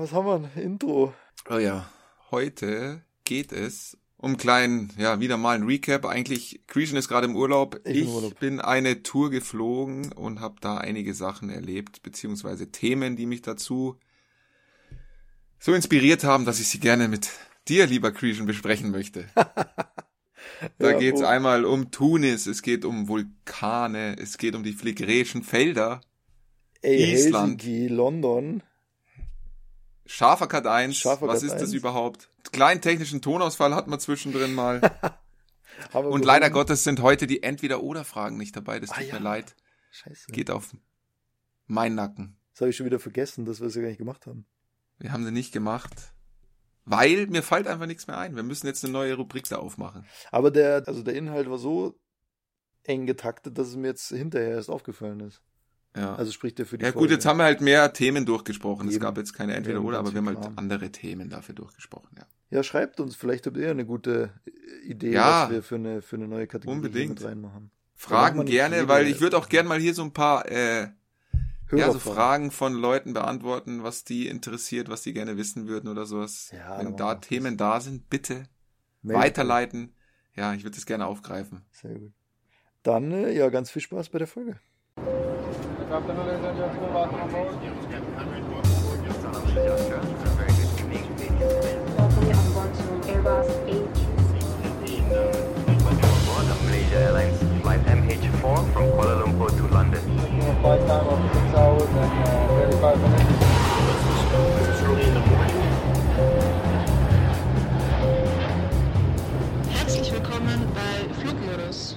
was haben wir? Ein Intro. Oh ja, heute geht es um kleinen, ja, wieder mal ein Recap. Eigentlich, Creation ist gerade im Urlaub. Ich Ich, Urlaub. bin eine Tour geflogen und habe da einige Sachen erlebt, beziehungsweise Themen, die mich dazu so inspiriert haben, dass ich sie gerne mit dir, lieber Creation, besprechen möchte. Da Ja, geht's wo- einmal um Tunis, es geht um Vulkane, es geht um die phlegräischen Felder, Ey, Island. Helsinki, London. Scharfer Cut 1, Scharfer was Cut ist das 1. überhaupt? Kleinen technischen Tonausfall hatten wir zwischendrin mal. Und warum- leider Gottes sind heute die Entweder-Oder-Fragen nicht dabei. Das Ah, tut ja. mir leid. Scheiße. Geht auf meinen Nacken. Das habe ich schon wieder vergessen, dass wir es ja gar nicht gemacht haben. Wir haben sie nicht gemacht. Weil mir fällt einfach nichts mehr ein. Wir müssen jetzt eine neue Rubrik da aufmachen. Aber der, also der Inhalt war so eng getaktet, dass es mir jetzt hinterher erst aufgefallen ist. Ja. Also spricht der für die ja gut, Folge. jetzt haben wir halt mehr Themen durchgesprochen. Es Eben. gab jetzt keine Entweder-Oder, aber wir haben halt Kram. andere Themen dafür durchgesprochen. Ja. Ja, schreibt uns, vielleicht habt ihr eine gute Idee, Ja. was wir für eine, für eine neue Kategorie Unbedingt. mit reinmachen. machen Fragen gerne, jede- weil ich würde auch gerne mal hier so ein paar äh, ja, so. Fragen von Leuten beantworten, was die interessiert, was die gerne wissen würden oder sowas. Ja, Wenn da wir das. Themen da sind, bitte Meldet weiterleiten. Ja, ich würde das gerne aufgreifen. Sehr gut. Dann, äh, ja, ganz viel Spaß bei der Folge. Welcome on board to Airbus Malaysia Airlines flight MH4 from Kuala Lumpur to London. Herzlich willkommen bei Flugmodus.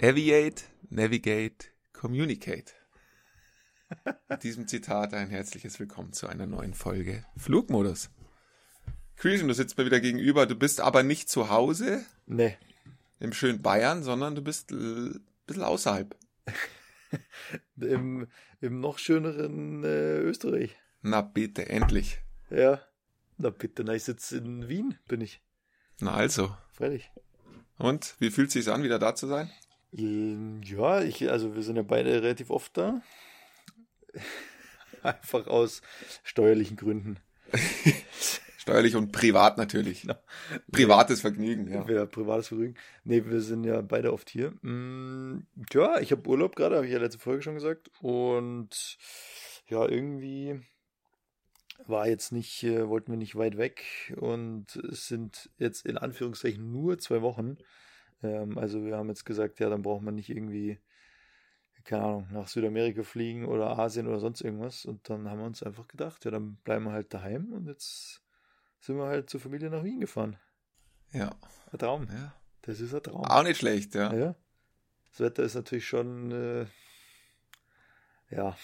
Aviate, Navigate, Communicate. Mit diesem Zitat ein herzliches Willkommen zu einer neuen Folge Flugmodus. Christian, du sitzt mir wieder gegenüber. Du bist aber nicht zu Hause Nee, im schönen Bayern, sondern du bist ein bisschen außerhalb. im, im noch schöneren äh, Österreich. Na bitte, endlich. Ja. Na bitte, na, ich sitze in Wien, bin ich. Na also. Freilich. Und wie fühlt es sich an, wieder da zu sein? Ja, ich, also wir sind ja beide relativ oft da. Einfach aus steuerlichen Gründen. Steuerlich und privat natürlich. Genau. Privates Vergnügen, ja. Ja, privates Vergnügen. Nee, wir sind ja beide oft hier. Mm, ja, ich habe Urlaub gerade, habe ich ja letzte Folge schon gesagt. Und ja, irgendwie war jetzt nicht, äh, wollten wir nicht weit weg. Und es sind jetzt in Anführungszeichen nur zwei Wochen. Ähm, also wir haben jetzt gesagt, ja, dann braucht man nicht irgendwie, keine Ahnung, nach Südamerika fliegen oder Asien oder sonst irgendwas. Und dann haben wir uns einfach gedacht, ja, dann bleiben wir halt daheim. Und jetzt sind wir halt zur Familie nach Wien gefahren. Ja. Ein Traum. ja. Das ist ein Traum. Auch nicht schlecht, ja. Ja. Das Wetter ist natürlich schon, äh, ja.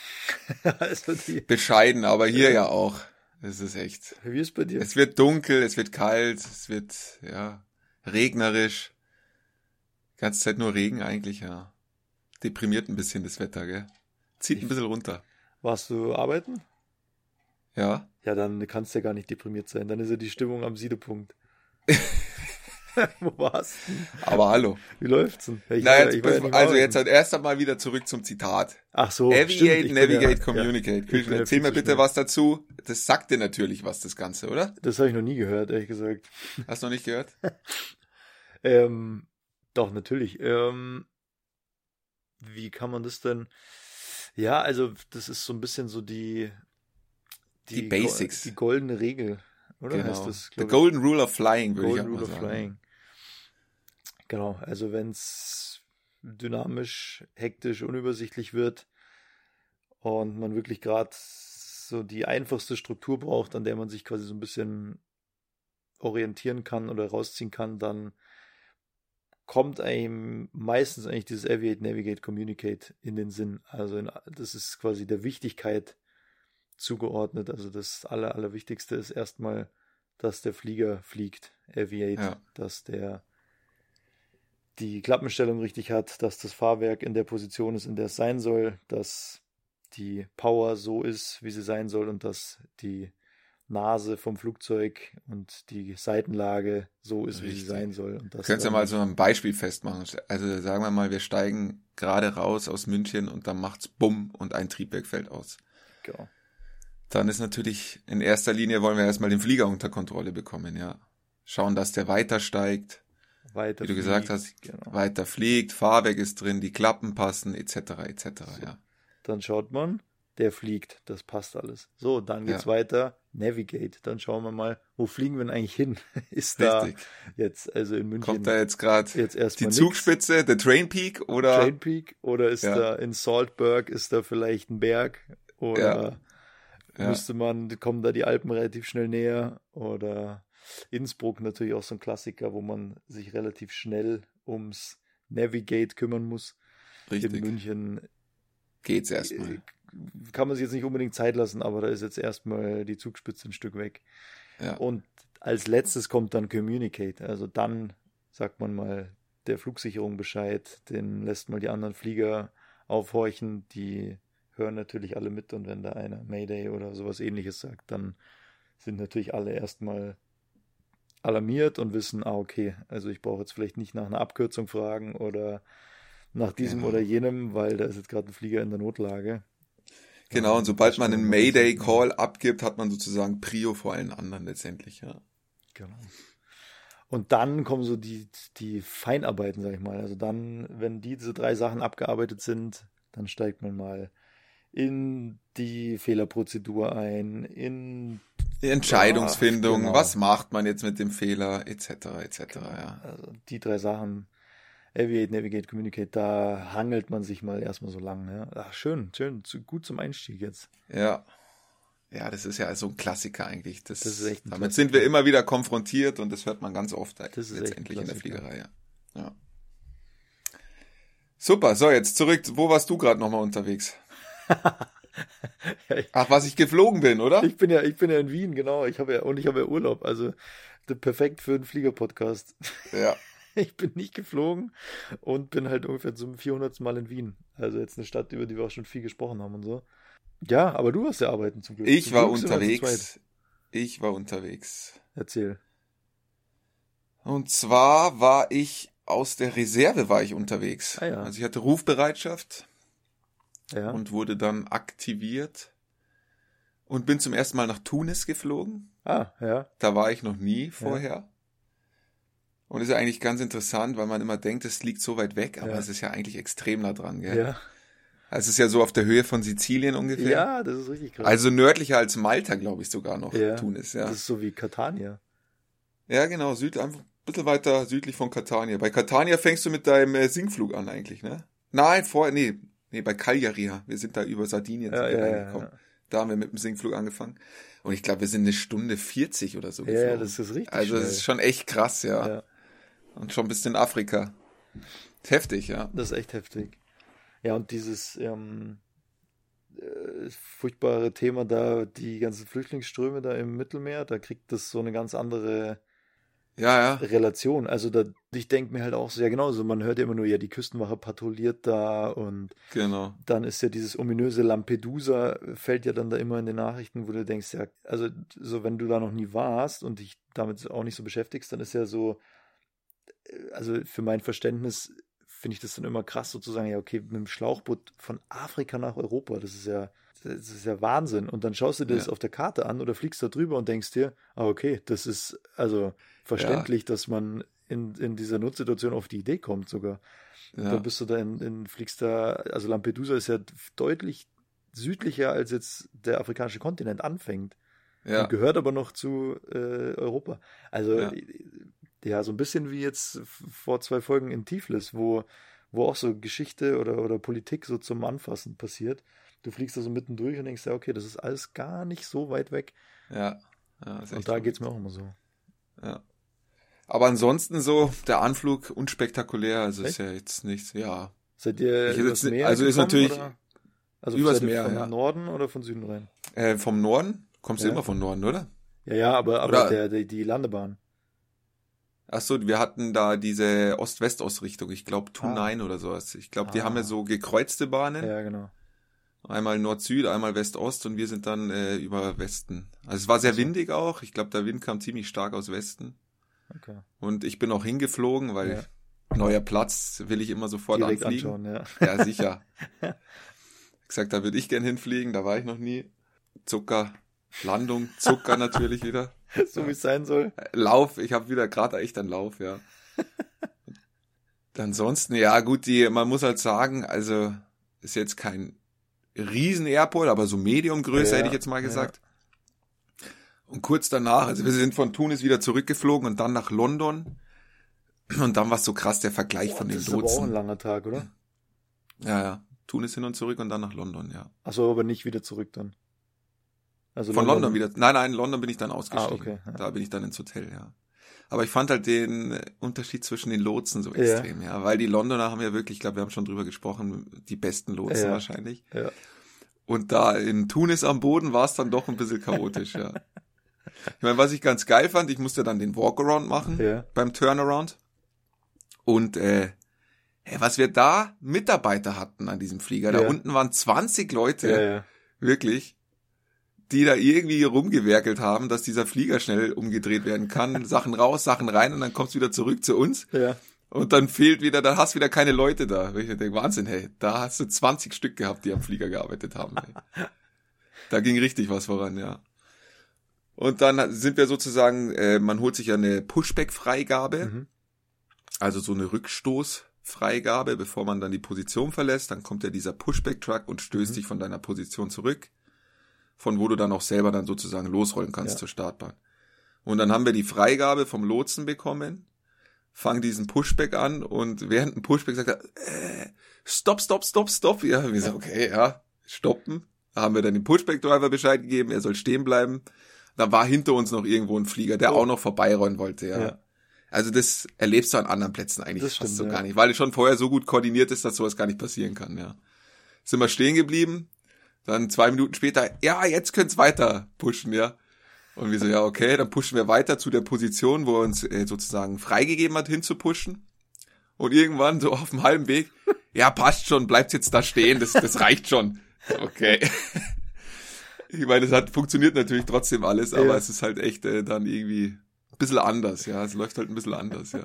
also die, Bescheiden, aber hier ja auch. Es ist echt. wie ist bei dir? Es wird dunkel, es wird kalt, es wird, ja, regnerisch. Die ganze Zeit nur Regen eigentlich, ja. Deprimiert ein bisschen das Wetter, gell? Zieht ein bisschen runter. Warst du arbeiten? Ja. Ja, dann kannst du ja gar nicht deprimiert sein. Dann ist ja die Stimmung am Siedepunkt. Wo warst du? Aber hallo. Wie läuft's denn? Ich Na, war ja- jetzt, ich ja also arbeiten. jetzt halt erst einmal wieder zurück zum Zitat. Ach so, Aviate, stimmt, ich Navigate, ja, Communicate. Ja, ich erzähl mir bitte schnell. was dazu. Das sagt dir natürlich was, das Ganze, oder? Das habe ich noch nie gehört, ehrlich gesagt. Hast du noch nicht gehört? Ähm, doch, natürlich. Ähm, wie kann man das denn? Ja, also das ist so ein bisschen so die Die Go- Basics. Die goldene Regel, oder? Heißt Genau. das, The ich? Golden Rule of Flying, würde ich Golden mal Rule of sagen. Flying. Genau, also wenn es dynamisch, hektisch, unübersichtlich wird und man wirklich gerade so die einfachste Struktur braucht, an der man sich quasi so ein bisschen orientieren kann oder rausziehen kann, dann kommt einem meistens eigentlich dieses Aviate, Navigate, Communicate in den Sinn. Also in, das ist quasi der Wichtigkeit zugeordnet. Also das Aller, Allerwichtigste ist erstmal, dass der Flieger fliegt, Aviate, Ja. dass der die Klappenstellung richtig hat, dass das Fahrwerk in der Position ist, in der es sein soll, dass die Power so ist, wie sie sein soll und dass die Nase vom Flugzeug und die Seitenlage so ist, wie sie Richtig. sein soll. Und das Könntest du dann- mal so ein Beispiel festmachen? Also sagen wir mal, wir steigen gerade raus aus München und dann macht's Bumm und ein Triebwerk fällt aus. Genau. Dann ist natürlich in erster Linie wollen wir erstmal den Flieger unter Kontrolle bekommen, ja. Schauen, dass der weiter steigt, Weiter wie du gesagt fliegt, hast, Genau. weiter fliegt, Fahrwerk ist drin, die Klappen passen, etc., etc., ja. Dann schaut man, der fliegt, das passt alles. So, dann geht's Ja. weiter, Navigate. Dann schauen wir mal, wo fliegen wir denn eigentlich hin? Ist da Richtig. jetzt, also in München, Kommt da jetzt gerade jetzt die erstmal nix? Zugspitze, der Train Peak oder Train Peak oder ist Ja. da in Saltburg, ist da vielleicht ein Berg oder Ja. müsste man, kommen da die Alpen relativ schnell näher oder Innsbruck natürlich auch so ein Klassiker, wo man sich relativ schnell ums Navigate kümmern muss. In richtig, München geht's äh, erstmal. Kann man sich jetzt nicht unbedingt Zeit lassen, aber da ist jetzt erstmal die Zugspitze ein Stück weg. Ja. Und als letztes kommt dann Communicate. Also dann sagt man mal der Flugsicherung Bescheid, den lässt mal die anderen Flieger aufhorchen, die hören natürlich alle mit und wenn da einer Mayday oder sowas ähnliches sagt, dann sind natürlich alle erstmal alarmiert und wissen, ah okay, also ich brauche jetzt vielleicht nicht nach einer Abkürzung fragen oder nach diesem Genau. oder jenem, weil da ist jetzt gerade ein Flieger in der Notlage. Genau, und sobald man einen. Mayday-Call abgibt, hat man sozusagen Prio vor allen anderen letztendlich, ja. Genau. Und dann kommen so die, die Feinarbeiten, sag ich mal. Also dann, wenn diese drei Sachen abgearbeitet sind, dann steigt man mal in die Fehlerprozedur ein, in Die Entscheidungsfindung, genau. was macht man jetzt mit dem Fehler, etc., etc., ja. also die drei Sachen, Aviate, Navigate, Communicate, da hangelt man sich mal erstmal so lang. Ja. Ach, schön, schön, zu, gut zum Einstieg jetzt. Ja. Ja, das ist ja so ein Klassiker eigentlich. Das, Das ist echt damit Klassiker. sind wir immer wieder konfrontiert und das hört man ganz oft ein letztendlich in der. Fliegerei, ja. ja. Super, so jetzt zurück. Wo warst du gerade nochmal unterwegs? Ach, was ich geflogen bin, oder? ich bin ja, ich bin ja in Wien, genau. Ich habe ja, und ich habe ja Urlaub, also perfekt für einen Fliegerpodcast. Ja. Ich bin nicht geflogen und bin halt ungefähr zum 400. Mal in Wien. Also jetzt eine Stadt, über die wir auch schon viel gesprochen haben und so. Ja, aber du warst ja arbeiten zum Glück. Ich Zum war Glück unterwegs. Ich war unterwegs. Erzähl. Und zwar war ich aus der Reserve war ich unterwegs. Ah ja. Also ich hatte Rufbereitschaft Ja. und wurde dann aktiviert und bin zum ersten Mal nach Tunis geflogen. ah, ja. Da war ich noch nie vorher. Und ist ja eigentlich ganz interessant, weil man immer denkt, es liegt so weit weg, aber Ja. es ist ja eigentlich extrem nah dran, gell? Ja. Also es ist ja so auf der Höhe von Sizilien ungefähr. Ja, das ist richtig krass. Also nördlicher als Malta, glaube ich sogar noch, ja. Tunis, ja. Das ist so wie Catania. Ja, genau, süd, einfach ein bisschen weiter südlich von Catania. Bei Catania fängst du mit deinem äh, Sinkflug an eigentlich, ne? Nein, vor, nee, nee, bei Cagliari, wir sind da über Sardinien Ja, ja, reingekommen. ja. Da haben wir mit dem Sinkflug angefangen. Und ich glaube, wir sind eine Stunde 40 oder so Ja, geflogen. ja, das ist richtig Also das ist schon echt krass, ja. Und schon bis in Afrika. Heftig, ja. Das ist echt heftig. Ja, und dieses ähm, äh, furchtbare Thema da, die ganzen Flüchtlingsströme da im Mittelmeer, da kriegt das so eine ganz andere Ja, ja. Relation. Also da, ich denke mir halt auch so, ja genau, so man hört ja immer nur, ja, die Küstenwache patrouilliert da und Genau. dann ist ja dieses ominöse Lampedusa, fällt ja dann da immer in den Nachrichten, wo du denkst, ja, also so wenn du da noch nie warst und dich damit auch nicht so beschäftigst, dann ist ja so, also für mein Verständnis finde ich das dann immer krass sozusagen, ja, okay, mit dem Schlauchboot von Afrika nach Europa, das ist ja, das ist ja Wahnsinn. Und dann schaust du dir das Ja. auf der Karte an oder fliegst da drüber und denkst dir, ah, okay, das ist also verständlich, dass man in, in dieser Notsituation auf die Idee kommt sogar. Da Ja. bist du da in, in, fliegst da, also Lampedusa ist ja deutlich südlicher, als jetzt der afrikanische Kontinent anfängt. Ja. Und gehört aber noch zu äh, Europa. Also Ja. Ja. so ein bisschen wie jetzt vor zwei Folgen in Tiflis, wo, wo auch so Geschichte oder, oder Politik so zum Anfassen passiert. Du fliegst da so mitten durch und denkst, ja, okay, das ist alles gar nicht so weit weg. Ja. ja ist Und da verrückt. geht's mir auch immer so. Ja. Aber ansonsten so, der Anflug unspektakulär, also ist Echt? ja jetzt nichts, ja. Seid ihr Ich übers Meer also ist gekommen, natürlich oder? Also übers Meer, von ja. Norden oder von Süden rein? Äh, vom Norden? Kommst du Ja. immer vom Norden, oder? Ja, ja, aber, aber der, der, die Landebahn. Ach so, wir hatten da diese Ost-West-Ausrichtung, ich glaube Ah. Tunine oder sowas. Ich glaube, die Ah. haben ja so gekreuzte Bahnen. Ja, genau. Einmal Nord-Süd, einmal West-Ost und wir sind dann äh, über Westen. Also es war sehr windig auch. Ich glaube, der Wind kam ziemlich stark aus Westen. Okay. Und ich bin auch hingeflogen, weil neuer Platz will ich immer sofort Direkt anfliegen. anschauen, ja. Ja, sicher. gesagt, da würde ich gern hinfliegen, da war ich noch nie. Zucker, Landung, Zucker natürlich wieder. so wie es sein soll. Lauf, ich habe wieder gerade echt einen Lauf, ja. Ansonsten, ja gut, die, man muss halt sagen, also ist jetzt kein riesen Airport, aber so Mediumgröße Ja, hätte ich jetzt mal ja. gesagt. Und kurz danach, also wir sind von Tunis wieder zurückgeflogen und dann nach London. Und dann war es so krass der Vergleich von den das ist aber auch ein Lotsen. langer Tag, oder? Ja, ja. Tunis hin und zurück und dann nach London, ja. Achso, aber nicht wieder zurück dann. Also Von London wieder. Nein, nein, in London bin ich dann ausgestiegen. Ah, okay, ja. Da bin ich dann ins Hotel, ja. Aber ich fand halt den äh, Unterschied zwischen den Lotsen so Ja. extrem, ja. Weil die Londoner haben ja wirklich, ich glaube, wir haben schon drüber gesprochen, die besten Lotsen Ja. wahrscheinlich. Ja. Und da in Tunis am Boden war es dann doch ein bisschen chaotisch, ja. Ich meine, was ich ganz geil fand, ich musste dann den Walkaround machen Ja. beim Turnaround. Und äh, hey, was wir da Mitarbeiter hatten an diesem Flieger, da Ja. unten waren 20 Leute, Ja, ja. wirklich, die da irgendwie rumgewerkelt haben, dass dieser Flieger schnell umgedreht werden kann. Sachen raus, Sachen rein und dann kommt's wieder zurück zu uns. Ja. Und dann fehlt wieder, dann hast wieder keine Leute da. Ich denke, Wahnsinn, hey, da hast du 20 Stück gehabt, die am Flieger gearbeitet haben. Ey. Da ging richtig was voran, ja. Und dann sind wir sozusagen, äh, man holt sich ja eine Pushback-Freigabe, Mhm. also so eine Rückstoßfreigabe, bevor man dann die Position verlässt. Dann kommt ja dieser Pushback-Truck und stößt Mhm. dich von deiner Position zurück, von wo du dann auch selber dann sozusagen losrollen kannst Ja. zur Startbahn. Und dann haben wir die Freigabe vom Lotsen bekommen, fangen diesen Pushback an und während ein Pushback sagt er, äh, stopp, stopp, stopp, stopp. Ja, wir sagen, okay, ja, stoppen. Da haben wir dann dem Pushback-Driver Bescheid gegeben, er soll stehen bleiben. Da war hinter uns noch irgendwo ein Flieger, der Oh. auch noch vorbeirollen wollte, ja. Ja. Also das erlebst du an anderen Plätzen eigentlich Das fast stimmt, so ja. gar nicht, weil es schon vorher so gut koordiniert ist, dass sowas gar nicht passieren kann, ja. Sind wir stehen geblieben, dann zwei Minuten später, ja, jetzt könnt's weiter pushen, ja. Und wir so, ja, okay, dann pushen wir weiter zu der Position, wo er uns äh, sozusagen freigegeben hat, hinzupushen. Und irgendwann so auf dem halben Weg, ja, passt schon, bleibt jetzt da stehen, das, das reicht schon. Okay. Ich meine, es hat funktioniert natürlich trotzdem alles, aber Ja. es ist halt echt äh, dann irgendwie ein bisschen anders, ja. Es läuft halt ein bisschen anders, ja.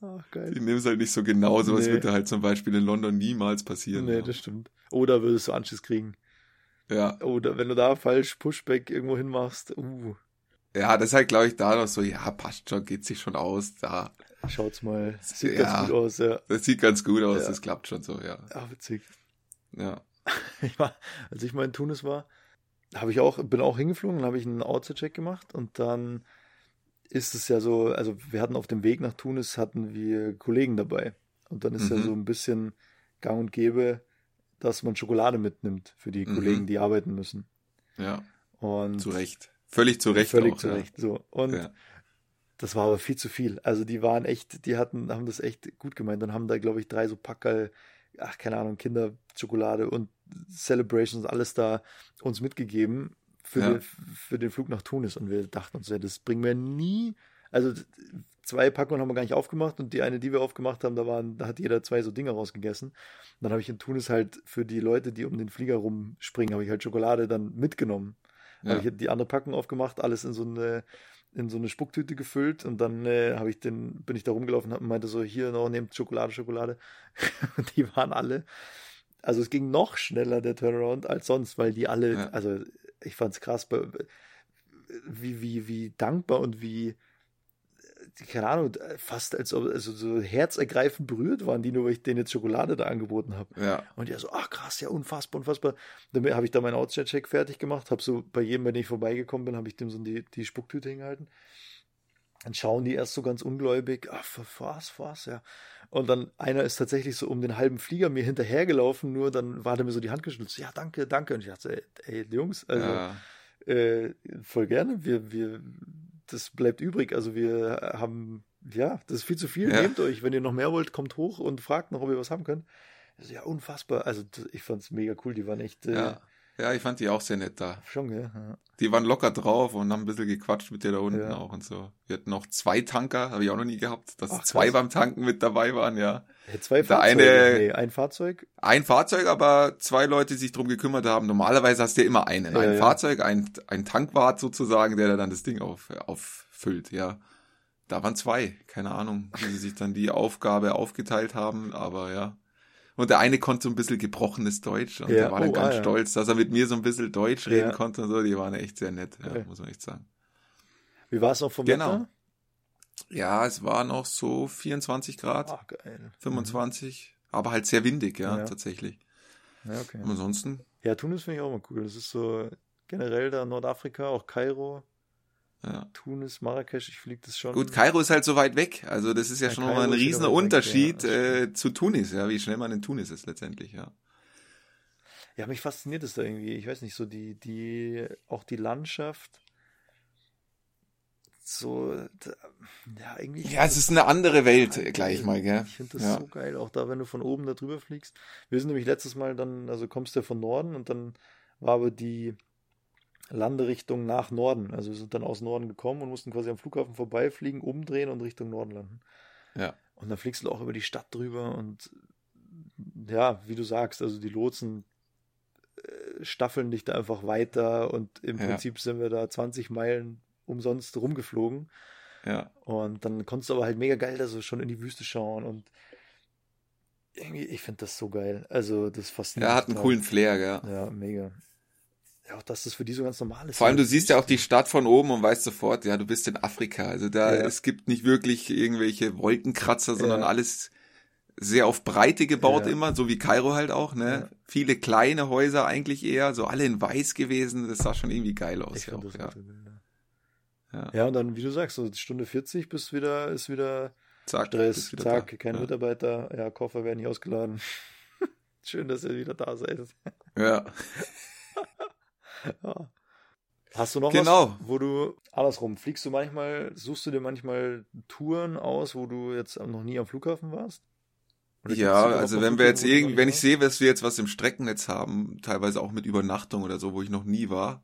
Ach, geil. Die nehmen es halt nicht so genau, sowas Nee. wird da halt zum Beispiel in London niemals passieren. Nee, ja. das stimmt. Oder würdest du Anschiss kriegen. ja. Oder wenn du da falsch Pushback irgendwo hinmachst, uh, ja, das ist halt, glaube ich, da noch so, ja, passt schon, geht sich schon aus, da. schaut's mal. Sieht Ja. ganz gut aus, ja. Das sieht ganz gut aus, Ja. das klappt schon so, ja. Ah, witzig. Ja. Ich war, als ich mal in Tunis war, habe ich auch, bin auch hingeflogen, dann habe ich einen Outside-Check gemacht und dann ist es ja so, also wir hatten auf dem Weg nach Tunis hatten wir Kollegen dabei und dann ist ja Mhm. so ein bisschen gang und gäbe, dass man Schokolade mitnimmt für die Mhm. Kollegen, die arbeiten müssen. Ja, Und zu Recht. Völlig zu Recht völlig auch, zu ja. Recht. So. Und Ja. das war aber viel zu viel. Also die waren echt, die hatten, haben das echt gut gemeint. Dann haben da, glaube ich, drei so Packerl, ach, keine Ahnung, Kinderschokolade und Celebrations, alles da uns mitgegeben für, Ja. den, für den Flug nach Tunis. Und wir dachten uns, ja, das bringen wir nie. Also zwei Packungen haben wir gar nicht aufgemacht und die eine, die wir aufgemacht haben, da waren, da hat jeder zwei so Dinger rausgegessen. Und dann habe ich in Tunis halt für die Leute, die um den Flieger rumspringen, habe ich halt Schokolade dann mitgenommen. Ja. Habe ich die andere Packung aufgemacht, alles in so eine in so eine Spucktüte gefüllt und dann äh, habe ich den bin ich da rumgelaufen und meinte so hier noch nehmt Schokolade Schokolade und die waren alle also es ging noch schneller der Turnaround als sonst weil die alle Ja. also ich fand's krass wie wie wie dankbar und wie keine Ahnung fast als ob also so herzergreifend berührt waren die nur weil ich denen jetzt Schokolade da angeboten habe Ja, und ja so, ach krass, ja, unfassbar, unfassbar. Dann habe ich da meinen Outside-Check fertig gemacht, habe so bei jedem, bei dem ich vorbeigekommen bin, habe ich dem so die, die Spucktüte hingehalten. Dann schauen die erst so ganz ungläubig, ach, was, was, ja. Und dann einer ist tatsächlich so um den halben Flieger mir hinterhergelaufen, nur dann war der mir so die Hand geschüttelt, ja, danke, danke. Und ich dachte, ey, ey Jungs, also ja, äh, voll gerne, wir, wir, das bleibt übrig. Also wir haben, ja, das ist viel zu viel. Ja. Nehmt euch, wenn ihr noch mehr wollt, kommt hoch und fragt noch, ob ihr was haben könnt. Ist ja unfassbar. Also ich fand's mega cool. Die waren echt äh, ja. Ja, ich fand die auch sehr nett da. schon, ja. ja. Die waren locker drauf und haben ein bisschen gequatscht mit dir da unten Ja. auch und so. Wir hatten noch zwei Tanker, habe ich auch noch nie gehabt, dass Ach, zwei krass. beim Tanken mit dabei waren, ja. Hey, Zwei Fahrzeuge. eine- nee, ein Fahrzeug. Ein Fahrzeug, aber zwei Leute, die sich drum gekümmert haben. Normalerweise hast du ja immer einen. Ja, ein ja. Fahrzeug, ein, ein Tankwart sozusagen, der dann das Ding auf, auffüllt, ja. Da waren zwei. Keine Ahnung, wie sie sich dann die Aufgabe aufgeteilt haben, aber ja. Und der eine konnte so ein bisschen gebrochenes Deutsch und Ja, der war dann oh, ganz ah, stolz, dass er mit mir so ein bisschen Deutsch reden Ja. konnte und so. Die waren echt sehr nett, Geil. muss man echt sagen. Wie war es noch vom Genau. Wetter? Ja, es war noch so 24 Grad, geil. 25, aber halt sehr windig, ja, Ja. tatsächlich. Ja, okay. Und ansonsten, Ja, Tunis finde ich auch mal cool. Das ist so generell da Nordafrika, auch Kairo, ja. Tunis, Marrakesch, ich fliege das schon. Gut, Kairo ist halt so weit weg. Also das ist ja, Ja, schon nochmal ein riesen weg, Unterschied ja, das äh, zu Tunis, ja, wie schnell man in Tunis ist letztendlich, ja. Ja, mich fasziniert es da irgendwie. Ich weiß nicht, so die, die, auch die Landschaft. So, da, ja, eigentlich. Ja, es ist eine andere Welt äh, gleich mal, gell? Ich finde das Ja. so geil, auch da, wenn du von oben da drüber fliegst. Wir sind nämlich letztes Mal dann, also kommst du ja von Norden und dann war aber die Landerichtung nach Norden. Also wir sind dann aus Norden gekommen und mussten quasi am Flughafen vorbeifliegen, umdrehen und Richtung Norden landen. Ja. Und dann fliegst du auch über die Stadt drüber und ja, wie du sagst, also die Lotsen äh, staffeln dich da einfach weiter und im Ja. Prinzip sind wir da 20 Meilen umsonst rumgeflogen. Ja. Und dann konntest du aber halt mega geil da so schon in die Wüste schauen und irgendwie, ich finde das so geil. Also das fasziniert Er hat einen coolen Flair, gell? Ja, mega. Ja, auch dass das für die so ganz normal ist. Vor allem, du siehst ja auch die Stadt von oben und weißt sofort, ja, du bist in Afrika. Also da, Ja. es gibt nicht wirklich irgendwelche Wolkenkratzer, sondern Ja. alles sehr auf Breite gebaut Ja. immer, so wie Kairo halt auch, ne? Viele kleine Häuser eigentlich eher, so alle in weiß gewesen. Das sah schon irgendwie geil aus, Ich auch, das ja. ja. Und dann, wie du sagst, so Stunde 40 bis wieder, ist wieder Zack, Stress, wieder zack, da. keine ja. Mitarbeiter, ja, Koffer werden nicht ausgeladen. Schön, dass ihr wieder da seid. Ja. Ja. Hast du noch Genau. was, wo du andersrum fliegst du manchmal, suchst du dir manchmal Touren aus, wo du jetzt noch nie am Flughafen warst? Oder Ja, also wenn wir jetzt irgendwie, wenn ich sehe, dass wir jetzt was im Streckennetz haben, teilweise auch mit Übernachtung oder so, wo ich noch nie war,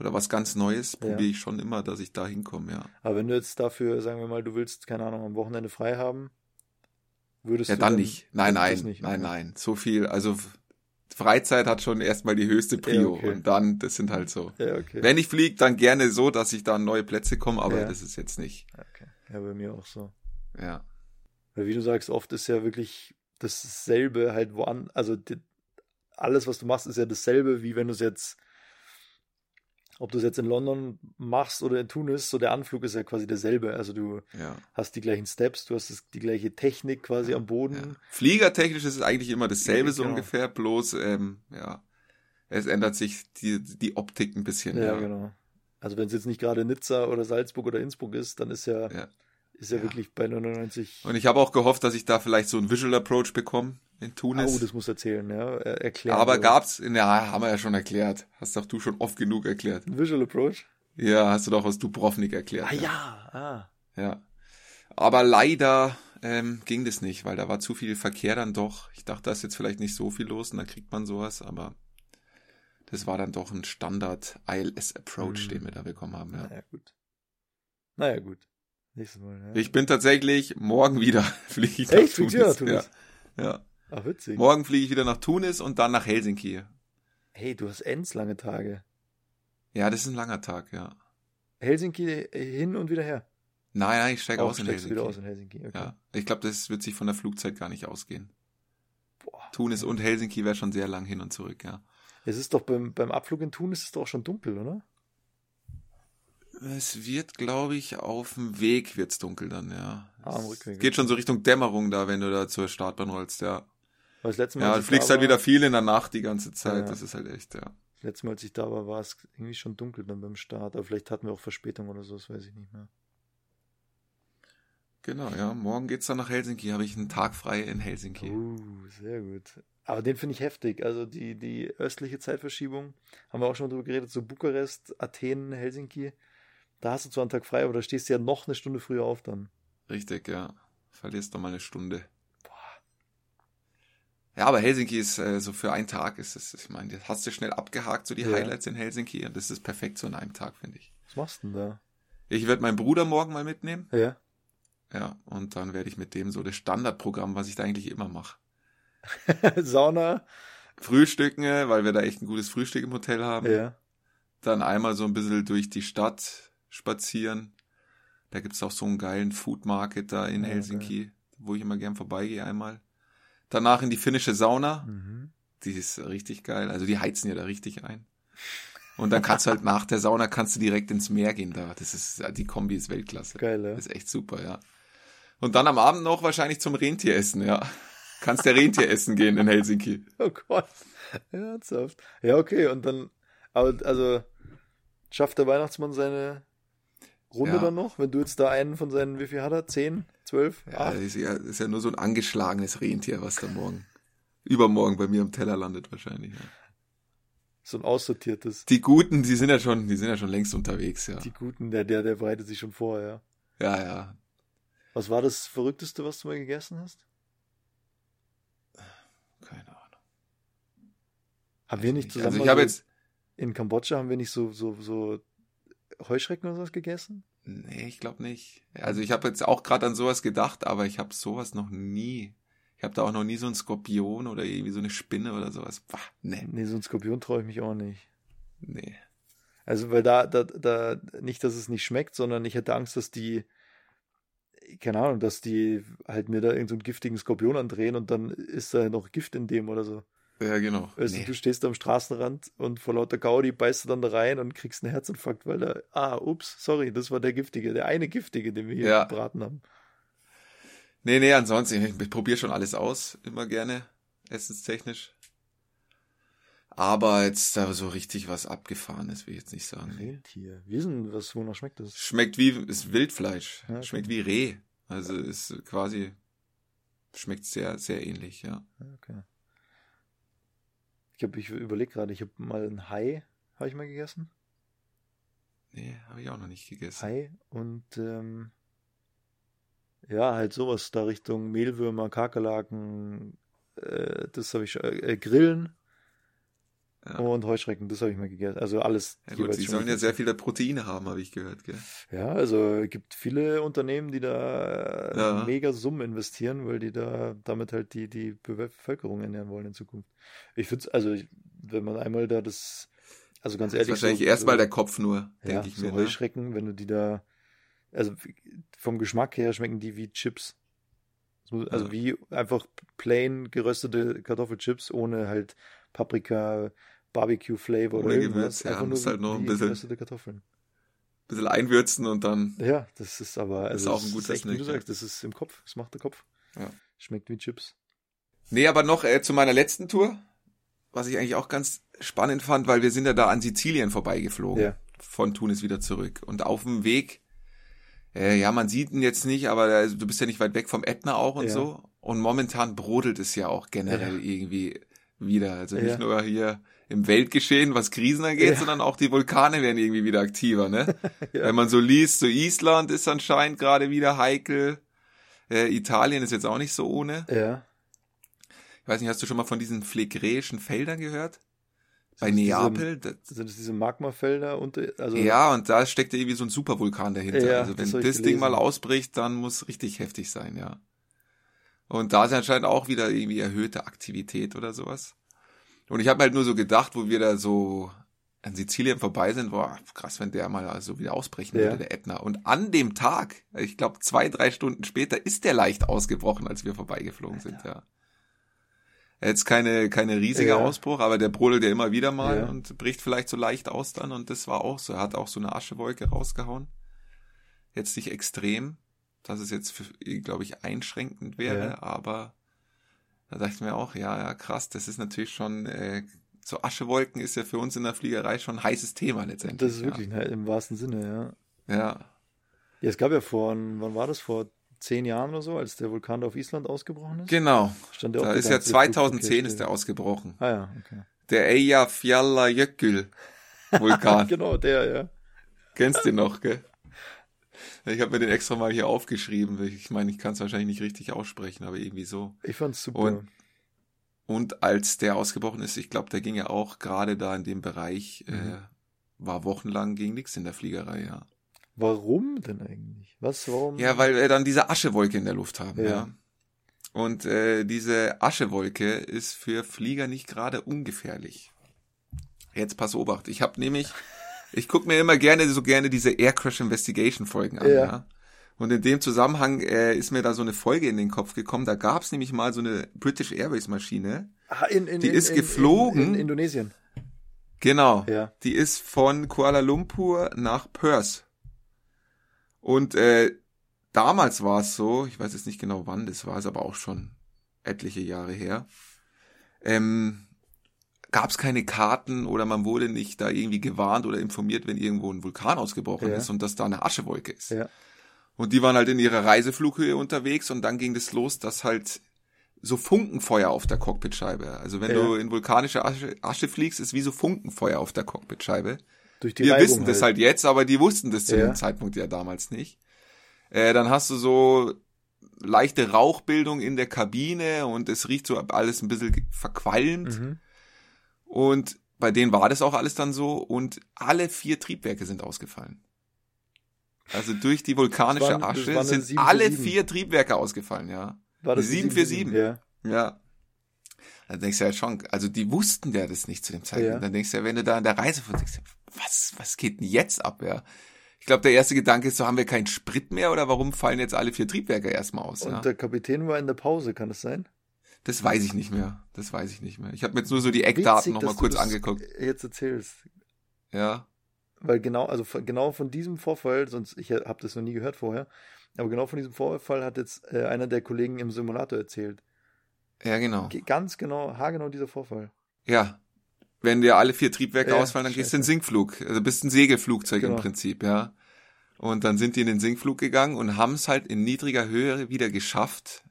oder was ganz Neues, Ja. probiere ich schon immer, dass ich da hinkomme, ja. Aber wenn du jetzt dafür, sagen wir mal, du willst, keine Ahnung, am Wochenende frei haben, würdest Ja, du dann nicht. Nein, nein, nicht, nein, nein. So viel, also Freizeit hat schon erstmal die höchste Prio okay. und dann, das sind halt so. Ja, okay. Wenn ich fliege, dann gerne so, dass ich da an neue Plätze komme, aber Ja. das ist jetzt nicht. okay. Ja, bei mir auch so. Ja. Weil wie du sagst, oft ist ja wirklich dasselbe halt woan, also alles, was du machst, ist ja dasselbe, wie wenn du es jetzt, ob du es jetzt in London machst oder in Tunis, so der Anflug ist ja quasi derselbe. Also du Ja. hast die gleichen Steps, du hast das, die gleiche Technik quasi am Boden. ja. Fliegertechnisch ist es eigentlich immer dasselbe Ja, so genau. ungefähr, bloß, ähm, ja. Es ändert sich die, die Optik ein bisschen. Ja, Ja, genau. Also wenn es jetzt nicht gerade Nizza oder Salzburg oder Innsbruck ist, dann ist ja, Ja. ist ja, Ja. wirklich bei 99. Und ich habe auch gehofft, dass ich da vielleicht so einen Visual Approach bekomme in Tunis. Oh, das muss erzählen, ja. Er, erklären. aber wir. gab's, ja, haben wir ja schon erklärt. Hast doch du schon oft genug erklärt. Visual Approach? Ja, hast du doch aus Dubrovnik erklärt. Ah ja, ah. Ja. Aber leider ähm, ging das nicht, weil da war zu viel Verkehr dann doch. Ich dachte, da ist jetzt vielleicht nicht so viel los und dann kriegt man sowas, aber das war dann doch ein Standard ILS-Approach, Mhm. den wir da bekommen haben. Ja. Naja, gut. Naja, gut. Nächstes Mal, ja. Ich bin tatsächlich morgen wieder fliege ich Echt? Tunis? Ja. ja. Ach, witzig. Morgen fliege ich wieder nach Tunis und dann nach Helsinki. Hey, du hast ends lange Tage. Ja, das ist ein langer Tag, ja. Helsinki äh, hin und wieder her. Nein, nein, ich steige Auch aus in Helsinki. wieder aus in Helsinki. Okay. Ja, ich glaube, das wird sich von der Flugzeit gar nicht ausgehen. Boah. Tunis und Helsinki wäre schon sehr lang hin und zurück, ja. Es ist doch beim, beim Abflug in Tunis ist es doch schon dunkel, oder? Es wird, glaube ich, auf dem Weg wird's dunkel dann, ja. Ah, am Es Rückweg. Geht schon so Richtung Dämmerung da, wenn du da zur Startbahn rollst, ja. Das letzte Mal, Ja, du fliegst halt war, wieder viel in der Nacht die ganze Zeit, Ja. das ist halt echt, ja. Das letzte Mal, als ich da war, war es irgendwie schon dunkel dann beim Start. Aber vielleicht hatten wir auch Verspätung oder so, das weiß ich nicht mehr. Genau, ja. Morgen geht's dann nach Helsinki, habe ich einen Tag frei in Helsinki. Uh, sehr gut. Aber den finde ich heftig. Also die, die östliche Zeitverschiebung, haben wir auch schon mal drüber geredet, so Bukarest, Athen, Helsinki. Da hast du zwar einen Tag frei, aber da stehst du ja noch eine Stunde früher auf dann. Richtig, ja. Verlierst doch mal eine Stunde. Ja, aber Helsinki ist äh, so für einen Tag ist es, ich meine, das hast du schnell abgehakt, so die Ja. Highlights in Helsinki und das ist perfekt so in einem Tag, finde ich. Was machst du denn da? Ich werde meinen Bruder morgen mal mitnehmen. Ja. Ja, und dann werde ich mit dem so das Standardprogramm, was ich da eigentlich immer mache. Sauna. Frühstücken, weil wir da echt ein gutes Frühstück im Hotel haben. Ja. Dann einmal so ein bisschen durch die Stadt spazieren. Da gibt's auch so einen geilen Food Market da in Ja, Helsinki, wo ich immer gern vorbeigehe einmal. Danach in die finnische Sauna. Mhm. Die ist richtig geil. Also die heizen ja da richtig ein. Und dann kannst du halt nach der Sauna kannst du direkt ins Meer gehen da. Das ist, die Kombi ist Weltklasse. Geil, ja. Das ist echt super, ja. Und dann am Abend noch wahrscheinlich zum Rentier essen, ja. Kannst der Rentier essen gehen in Helsinki. Oh Gott. Ernsthaft. Ja, okay. Und dann, aber also, schafft der Weihnachtsmann seine Runde Ja. dann noch? Wenn du jetzt da einen von seinen, wie viel hat er? Zehn? Zwölf? Ja, Acht? ist ja, ist ja nur so ein angeschlagenes Rentier, was da morgen, übermorgen bei mir am Teller landet wahrscheinlich. Ja. So ein aussortiertes. Die Guten, die sind ja schon, die sind ja schon längst unterwegs, ja. Die Guten, der, der, der bereitet sich schon vor, ja. Ja, ja. Was war das Verrückteste, was du mal gegessen hast? Keine Ahnung. Haben wir nicht zusammen Also ich habe jetzt, in Kambodscha haben wir nicht so, so, so Heuschrecken oder sowas gegessen? nee, ich glaube nicht. Also ich habe jetzt auch gerade an sowas gedacht, aber ich habe sowas noch nie. Ich habe da auch noch nie so einen Skorpion oder irgendwie so eine Spinne oder sowas. Bah, nee, Nee, so ein Skorpion traue ich mich auch nicht. nee. Also, weil da, da, da, nicht, dass es nicht schmeckt, sondern ich hätte Angst, dass die, keine Ahnung, dass die halt mir da irgendeinen so einen giftigen Skorpion andrehen und dann ist da noch Gift in dem oder so. Ja, genau. Weißt nee. du, stehst am Straßenrand und vor lauter Gaudi beißt du dann da rein und kriegst einen Herzinfarkt, weil da, ah, ups, sorry, das war der Giftige, der eine Giftige, den wir hier Ja. gebraten haben. Nee, nee, ansonsten, ich, ich probiere schon alles aus, immer gerne, essenstechnisch. Aber jetzt da so richtig was Abgefahrenes, will ich jetzt nicht sagen. Rentier. Wie ist denn, was, wonach schmeckt das? Schmeckt wie, ist Wildfleisch. Ja, okay. Schmeckt wie Reh. Also ist quasi, schmeckt sehr, sehr ähnlich, ja. Okay. Ich habe, ich überlege gerade, ich habe mal ein Hai, habe ich mal gegessen. Nee, habe ich auch noch nicht gegessen. Hai und ähm, ja, halt sowas da Richtung Mehlwürmer, Kakerlaken, äh, das habe ich schon, äh, Grillen Ja. und Heuschrecken, das habe ich mal gegessen. Also alles. Ja, gut, die sollen ja sehr viele Proteine haben, habe ich gehört, gell? Ja, also es gibt viele Unternehmen, die da äh, Ja. mega Summen investieren, weil die da damit halt die, die Bevölkerung ernähren wollen in Zukunft. Ich finde also ich- wenn man einmal da das, also ganz Das ist ehrlich, wahrscheinlich so, erstmal der Kopf nur, ja, denke ich so mir. Ne? Heuschrecken, wenn du die da, also vom Geschmack her schmecken die wie Chips. Also Ja. wie einfach plain geröstete Kartoffelchips ohne halt Paprika, Barbecue-Flavor oder Ohne irgendwas. Gewürz, ja, Einfach muss nur halt noch ein bisschen- Kartoffeln. bisschen einwürzen und dann, Ja, das ist aber, also auch ein das guter echt, wie du Snack, ja. sagst, das ist im Kopf, das macht der Kopf. Ja. Schmeckt wie Chips. Nee, aber noch äh, zu meiner letzten Tour, was ich eigentlich auch ganz spannend fand, weil wir sind ja da an Sizilien vorbeigeflogen, Ja. von Tunis wieder zurück. Und auf dem Weg, äh, ja, man sieht ihn jetzt nicht, aber da, du bist ja nicht weit weg vom Ätna auch und Ja. so. Und momentan brodelt es ja auch generell irgendwie wieder. Also nicht Ja. nur hier im Weltgeschehen, was Krisen angeht, Ja. sondern auch die Vulkane werden irgendwie wieder aktiver, ne? Ja. Wenn man so liest, so Island ist anscheinend gerade wieder heikel. Äh, Italien ist jetzt auch nicht so ohne. Ja. Ich weiß nicht, hast du schon mal von diesen phlegräischen Feldern gehört? Bei Sind das diese- Neapel? Das, Sind das diese Magmafelder unter, also ja, und da steckt ja irgendwie so ein Supervulkan dahinter. Ja, also wenn das das, Ding mal ausbricht, dann muss richtig heftig sein, ja. Und da ist anscheinend auch wieder irgendwie erhöhte Aktivität oder sowas. Und ich habe halt nur so gedacht, wo wir da so an Sizilien vorbei sind, boah, krass, wenn der mal so wieder ausbrechen Ja. würde, der Ätna. Und an dem Tag, ich glaube zwei, drei Stunden später, ist der leicht ausgebrochen, als wir vorbeigeflogen sind, ja. Jetzt keine, keine riesige Ja. Ausbruch, aber der brodelt ja immer wieder mal Ja. und bricht vielleicht so leicht aus dann und das war auch so. Er hat auch so eine Aschewolke rausgehauen. Jetzt nicht extrem, dass es jetzt, glaube ich, einschränkend wäre, Ja. aber da dachte ich mir auch, ja, ja, krass, das ist natürlich schon, äh, so Aschewolken ist ja für uns in der Fliegerei schon ein heißes Thema letztendlich. das ist wirklich ne, im wahrsten Sinne, ja. Ja. ja. Ja, es gab ja vor, wann war das, vor zehn Jahren oder so, als der Vulkan auf Island ausgebrochen ist? Genau. Stand der Da ist ja ganze 2010 Flugverkehr ist der ausgebrochen. Ah ja, okay. Der Eyjafjallajökull Vulkan. genau, der, ja. Kennst den noch, gell? Ich habe mir den extra mal hier aufgeschrieben. weil Ich meine, ich kann es wahrscheinlich nicht richtig aussprechen, aber irgendwie so. Ich fand's super. Und- Und als der ausgebrochen ist, ich glaube, der ging ja auch gerade da in dem Bereich, Mhm. äh, war wochenlang ging nichts in der Fliegerei, ja. Warum denn eigentlich? Was, warum? Ja, weil wir dann diese Aschewolke in der Luft haben, Ja. ja. Und äh, diese Aschewolke ist für Flieger nicht gerade ungefährlich. Jetzt pass Obacht. Ich habe nämlich, ich gucke mir immer gerne so gerne diese Air Crash Investigation Folgen an, Ja. ja. Und in dem Zusammenhang äh, ist mir da so eine Folge in den Kopf gekommen. Da gab es nämlich mal so eine British Airways Maschine. Ah, in, in, Die in, ist geflogen. In, in Indonesien. Genau. Ja. Die ist von Kuala Lumpur nach Perth. Und äh, damals war es so, ich weiß jetzt nicht genau wann das war, ist aber auch schon etliche Jahre her, ähm, gab es keine Karten oder man wurde nicht da irgendwie gewarnt oder informiert, wenn irgendwo ein Vulkan ausgebrochen Ja. ist und dass da eine Aschewolke ist. Ja. Und die waren halt in ihrer Reiseflughöhe unterwegs und dann ging das los, dass halt so Funkenfeuer auf der Cockpitscheibe. Also wenn Ja. du in vulkanische Asche, Asche fliegst, ist wie so Funkenfeuer auf der Cockpitscheibe. Durch die Wir Reibung wissen das halt jetzt, aber die wussten das zu dem Zeitpunkt ja damals nicht. Äh, dann hast du so leichte Rauchbildung in der Kabine und es riecht so alles ein bisschen verqualmt. Mhm. Und bei denen war das auch alles dann so und alle vier Triebwerke sind ausgefallen. Also durch die vulkanische waren- Asche sind 747. alle vier Triebwerke ausgefallen, ja. War das Eine die 747? Ja. Ja. Dann denkst du ja schon, also die wussten ja das nicht zu dem Zeitpunkt. Ja. Dann denkst du ja, wenn du da an der Reise von denkst, du, was, was geht denn jetzt ab, ja? Ich glaube, der erste Gedanke ist so, haben wir keinen Sprit mehr oder warum fallen jetzt alle vier Triebwerke erstmal aus? Und Ja? der Kapitän war in der Pause, kann das sein? Das weiß ich nicht mehr. Das weiß ich nicht mehr. Ich habe mir jetzt nur so die Eckdaten nochmal kurz angeguckt. Jetzt erzählst. Ja. Weil genau, also genau von diesem Vorfall, sonst ich habe das noch nie gehört vorher, aber genau von diesem Vorfall hat jetzt äh, einer der Kollegen im Simulator erzählt. Ja, genau. Ge- Ganz genau, haargenau dieser Vorfall. Ja. Wenn dir alle vier Triebwerke Ja, ausfallen, dann gehst du in scheiße. Sinkflug. Also bist ein Segelflugzeug Genau. im Prinzip, ja. Und dann sind die in den Sinkflug gegangen und haben es halt in niedriger Höhe wieder geschafft.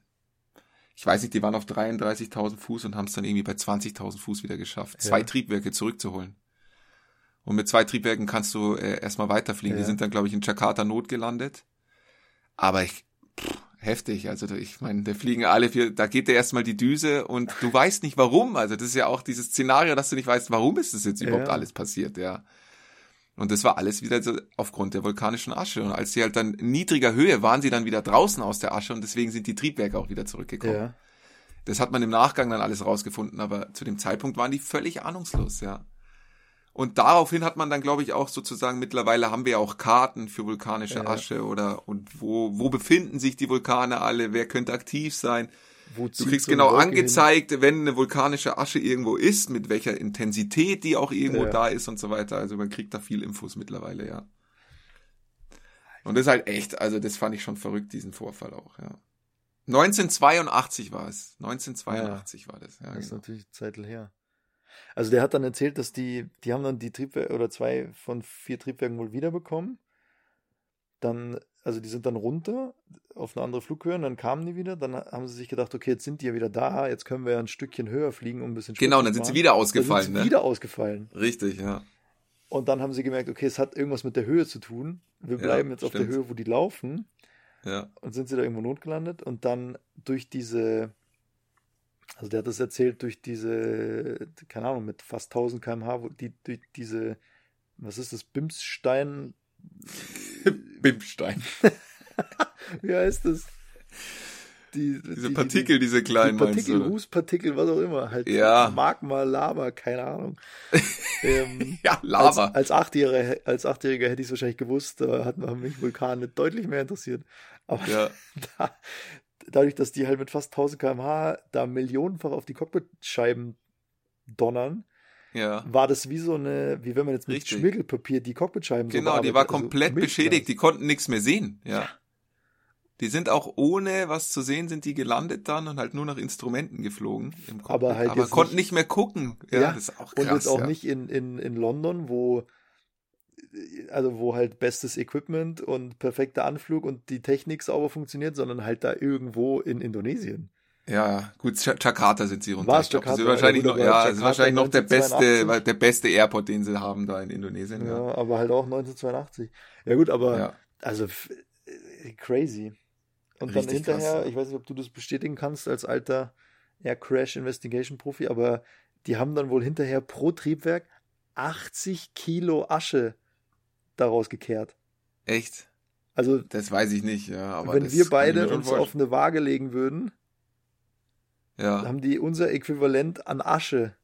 Ich weiß nicht, die waren auf 33.000 Fuß und haben es dann irgendwie bei 20.000 Fuß wieder geschafft, zwei Ja. Triebwerke zurückzuholen. Und mit zwei Triebwerken kannst du äh, erstmal weiterfliegen. Die Ja. sind dann, glaube ich, in Jakarta notgelandet. Aber ich, pff, heftig. Also ich meine, da fliegen alle vier, da geht dir erstmal die Düse und du weißt nicht warum. Also das ist ja auch dieses Szenario, dass du nicht weißt, warum ist das jetzt überhaupt Ja. alles passiert, ja. Und das war alles wieder so aufgrund der vulkanischen Asche. Und als sie halt dann in niedriger Höhe waren, sie dann wieder draußen aus der Asche und deswegen sind die Triebwerke auch wieder zurückgekommen. Ja. Das hat man im Nachgang dann alles rausgefunden, aber zu dem Zeitpunkt waren die völlig ahnungslos, ja. Und daraufhin hat man dann, glaube ich, auch sozusagen, mittlerweile haben wir ja auch Karten für vulkanische Ja. Asche oder und wo, wo befinden sich die Vulkane alle, wer könnte aktiv sein. Du kriegst genau angezeigt, wenn eine vulkanische Asche irgendwo ist, mit welcher Intensität die auch irgendwo Ja. da ist und so weiter. Also man kriegt da viel Infos mittlerweile, ja. Und das ist halt echt, also das fand ich schon verrückt, diesen Vorfall auch, ja. 1982 war es. 1982 war das, ja. hin? Das ist Genau. natürlich eine Zeit her. Also der hat dann erzählt, dass die, die haben dann die Triebwerke oder zwei von vier Triebwerken wohl wiederbekommen. Dann, also die sind dann runter auf eine andere Flughöhe und dann kamen die wieder. Dann haben sie sich gedacht, okay, jetzt sind die ja wieder da, jetzt können wir ja ein Stückchen höher fliegen, um ein bisschen Genau, Sprit dann zu sind sie wieder Dann ausgefallen, sind sie ne? wieder ausgefallen. Richtig, ja. Und dann haben sie gemerkt, okay, es hat irgendwas mit der Höhe zu tun. Wir Ja, bleiben jetzt auf der stimmt. Höhe, wo die laufen. Ja. Und sind sie da irgendwo notgelandet. Und dann durch diese, also der hat das erzählt, durch diese, keine Ahnung, mit fast 1000 km/h, wo die, durch diese, was ist das, Bimsstein, Bimstein. wie heißt das? Die, Diese die- Partikel, diese die, die kleinen, meinst Partikel, du? Rußpartikel, was auch immer, halt Ja. Magma, Lava, keine Ahnung. ähm, Ja, Lava. Als, als, Achtjähriger, als Achtjähriger hätte ich es wahrscheinlich gewusst, da hat man mich Vulkane deutlich mehr interessiert. Aber ja. da, dadurch, dass die halt mit fast 1000 km/h da millionenfach auf die Cockpitscheiben donnern, Ja. war das wie so eine, wie wenn man jetzt mit Richtig. Schmirgelpapier die Cockpitscheiben so Genau, die war also komplett Milchglas. beschädigt, die konnten nichts mehr sehen, ja. Die sind auch ohne was zu sehen, sind die gelandet dann und halt nur nach Instrumenten geflogen im Cockpit. Aber halt aber konnten nicht- nicht mehr gucken. Ja, Ja, das ist auch Und krass. jetzt auch ja. nicht in, in, in London, wo also wo halt bestes Equipment und perfekter Anflug und die Technik sauber funktioniert, sondern halt da irgendwo in Indonesien. Ja, gut, Jakarta sind sie runter. War's ich glaube, das ist Jakarta? wahrscheinlich noch, ja, das ist Jakarta wahrscheinlich noch der beste, 1982. der beste Airport, den sie haben da in Indonesien. Ja, Ja, aber halt auch 1982. Ja gut, aber ja. Also äh, crazy. Und dann Richtig hinterher, krass. ich weiß nicht, ob du das bestätigen kannst als alter Air Crash Investigation Profi, aber die haben dann wohl hinterher pro Triebwerk 80 Kilo Asche daraus gekehrt. echt. Also Das weiß ich nicht, ja. Aber wenn wir beide uns auf eine Waage legen würden, ja, haben die unser Äquivalent an Asche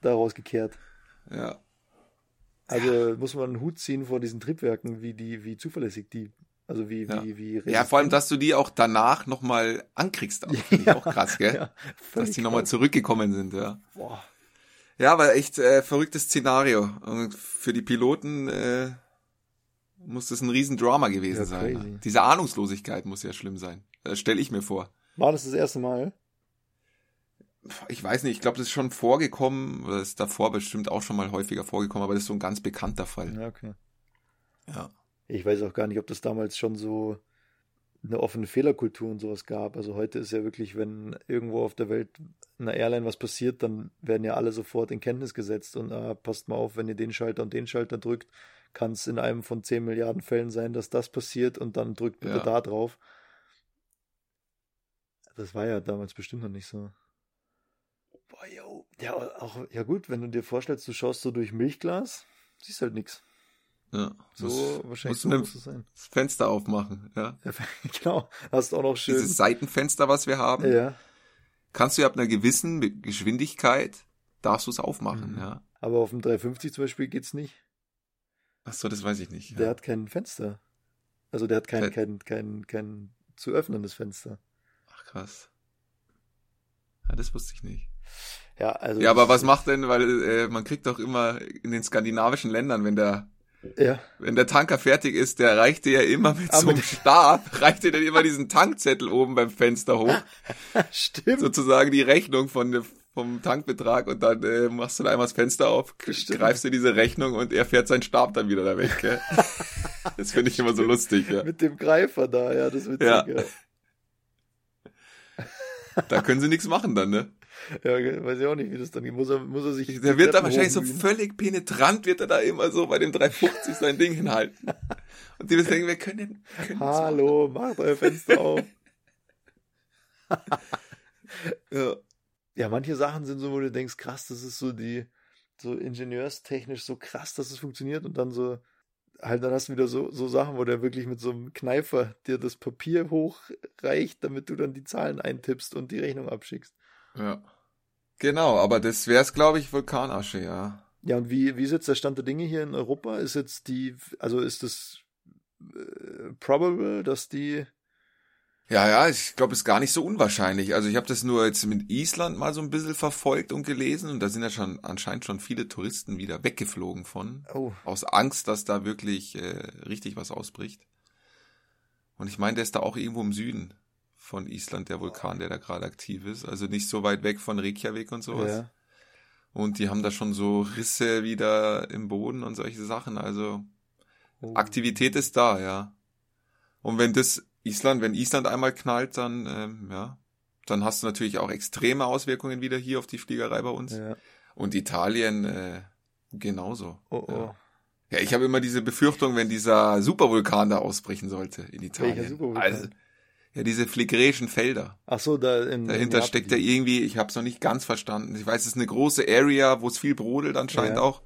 daraus gekehrt. ja, Also muss man einen Hut ziehen vor diesen Triebwerken, wie die, wie zuverlässig die Also wie, Ja. wie, wie Ja, vor allem, dass du die auch danach nochmal ankriegst. Auch, ich auch krass, gell? Ja, dass die nochmal zurückgekommen sind, ja. Boah. Ja, aber echt äh, verrücktes Szenario. Und für die Piloten äh, muss das ein Riesendrama gewesen Ja, sein. crazy. Diese Ahnungslosigkeit muss ja schlimm sein. Das stelle ich mir vor. War das das erste Mal? Ich weiß nicht, ich glaube, das ist schon vorgekommen, oder ist davor bestimmt auch schon mal häufiger vorgekommen, aber das ist so ein ganz bekannter Fall. Ja, okay. Ja. Ich weiß auch gar nicht, ob das damals schon so eine offene Fehlerkultur und sowas gab. Also heute ist ja wirklich, wenn irgendwo auf der Welt einer Airline was passiert, dann werden ja alle sofort in Kenntnis gesetzt und ah, passt mal auf, wenn ihr den Schalter und den Schalter drückt, kann es in einem von 10 Milliarden Fällen sein, dass das passiert und dann drückt bitte Ja. da drauf. Das war ja damals bestimmt noch nicht so. Boah, yo. Ja, auch, ja gut, wenn du dir vorstellst, du schaust so durch Milchglas, siehst halt nichts. ja. So Muss- wahrscheinlich musst so du muss es sein. das Fenster aufmachen, ja. Ja, genau. Hast auch noch schön. Dieses Seitenfenster, was wir haben, ja, kannst du ja ab einer gewissen Geschwindigkeit, darfst du es aufmachen, Mhm. ja. aber auf dem 350 zum Beispiel geht's nicht. Ach so, das weiß ich nicht. Der Ja. hat kein Fenster. Also der hat kein, kein, kein, kein zu öffnendes Fenster. Ach krass. Ja, das wusste ich nicht. Ja, also. Ja, aber was macht denn, weil äh, man kriegt doch immer in den skandinavischen Ländern, wenn der Ja, wenn der Tanker fertig ist, der reicht dir ja immer mit Ah, so einem Stab, reicht dir dann immer diesen Tankzettel oben beim Fenster hoch, stimmt. sozusagen die Rechnung von vom Tankbetrag und dann äh, machst du da einmal das Fenster auf, Stimmt. greifst dir diese Rechnung und er fährt seinen Stab dann wieder da weg. Gell? Das finde ich immer so lustig. Ja. Mit dem Greifer da, ja, das wird Ja. ja. Da können sie nichts machen dann, ne? Ja, weiß ich auch nicht, wie das dann geht. Muss er, muss er sich. Der wird da wahrscheinlich so völlig penetrant, wird er da immer so bei dem 350 sein Ding hinhalten. Und die denken, wir können, können. Hallo, macht euer Fenster auf. Ja. Ja, manche Sachen sind so, wo du denkst, krass, das ist so die, so ingenieurstechnisch so krass, dass es funktioniert und dann so, halt, dann hast du wieder so, so Sachen, wo der wirklich mit so einem Kneifer dir das Papier hochreicht, damit du dann die Zahlen eintippst und die Rechnung abschickst. Ja. Genau, aber das wär's, glaube ich, Vulkanasche, ja. Ja, und wie, wie ist jetzt der Stand der Dinge hier in Europa? Ist jetzt die, also ist es äh, probable, dass die, Ja, ja, ich glaube, es ist gar nicht so unwahrscheinlich. Also ich habe das nur jetzt mit Island mal so ein bisschen verfolgt und gelesen und da sind ja schon anscheinend schon viele Touristen wieder weggeflogen von, oh, aus Angst, dass da wirklich äh, richtig was ausbricht. Und ich meine, der ist da auch irgendwo im Süden von Island, der Vulkan, der da gerade aktiv ist. Also nicht so weit weg von Reykjavik und sowas. ja. Und die haben da schon so Risse wieder im Boden und solche Sachen. Also Oh. Aktivität ist da, ja. Und wenn das Island, wenn Island einmal knallt, dann, ähm, ja, dann hast du natürlich auch extreme Auswirkungen wieder hier auf die Fliegerei bei uns. Ja. Und Italien äh, genauso. Oh, oh. Ja, ja ich habe immer diese Befürchtung, wenn dieser Supervulkan da ausbrechen sollte in Italien. Supervulkan? Also, ja, diese phlegräischen Felder. Ach so, da in, Dahinter in steckt ja irgendwie, ich habe es noch nicht ganz verstanden. Ich weiß, es ist eine große Area, wo es viel brodelt anscheinend Ja. auch.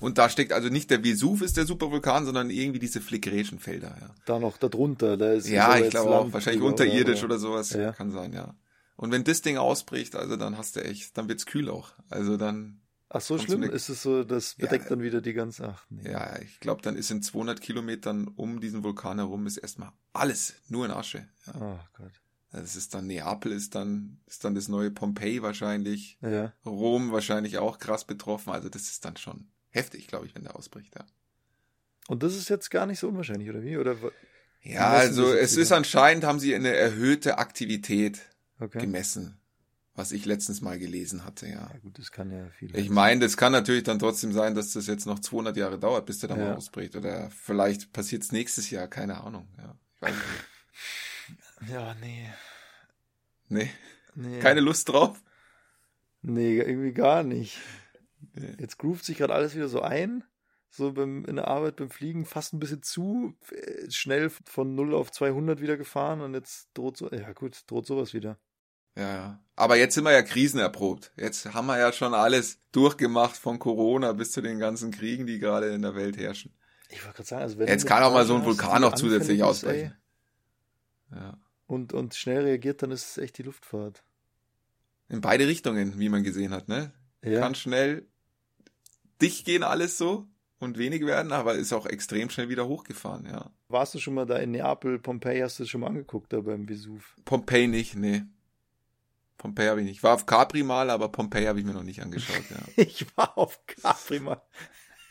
Und da steckt also nicht der Vesuv ist der Supervulkan, sondern irgendwie diese phlegräischen Felder, ja. da noch da drunter, da ist Ja, ich glaube auch, wahrscheinlich unterirdisch oder sowas, Ja. kann sein, ja. Und wenn das Ding ausbricht, also dann hast du echt, dann wird's kühl auch. Also dann, Ach so schlimm, so eine- ist es so, das Ja. bedeckt dann wieder die ganze, ach nee. ja, ich glaube, dann ist in 200 Kilometern um diesen Vulkan herum ist erstmal alles nur in Asche. Ja. Oh Gott. Das ist dann Neapel, ist dann, ist dann das neue Pompeji wahrscheinlich. Ja. Rom wahrscheinlich auch krass betroffen. Also das ist dann schon heftig, glaube ich, wenn der ausbricht. Ja, Und das ist jetzt gar nicht so unwahrscheinlich, oder wie? Oder ja also es wieder? ist anscheinend, haben sie eine erhöhte Aktivität okay. gemessen, was ich letztens mal gelesen hatte, ja. Ja gut, das kann ja viel. Ich meine, das kann natürlich dann trotzdem sein, dass das jetzt noch 200 Jahre dauert, bis der dann Ja. mal ausbricht. Oder vielleicht passiert es nächstes Jahr, keine Ahnung. Ja, ich weiß nicht. Ja, nee. Nee, nee. keine Lust drauf. Nee, irgendwie gar nicht. Nee. Jetzt groovt sich gerade alles wieder so ein. So beim, in der Arbeit beim Fliegen fast ein bisschen zu äh, schnell von 0 auf 200 wieder gefahren und jetzt droht so, ja gut, droht sowas wieder. Ja. Aber jetzt sind wir ja krisenerprobt. Jetzt haben wir ja schon alles durchgemacht von Corona bis zu den ganzen Kriegen, die gerade in der Welt herrschen. Ich wollte gerade sagen, also wenn Jetzt kann auch mal so ein Vulkan noch zusätzlich ausbrechen. Ja. Und, und schnell reagiert, dann ist es echt die Luftfahrt. In beide Richtungen, wie man gesehen hat, ne? Ja, Kann schnell dicht gehen alles so und wenig werden, aber ist auch extrem schnell wieder hochgefahren, ja. Warst du schon mal da in Neapel, Pompeji, hast du schon mal angeguckt da beim Vesuv? Pompeii nicht, nee. Pompeii habe ich nicht. Ich war auf Capri mal, aber Pompeii habe ich mir noch nicht angeschaut, ja. Ich war auf Capri mal.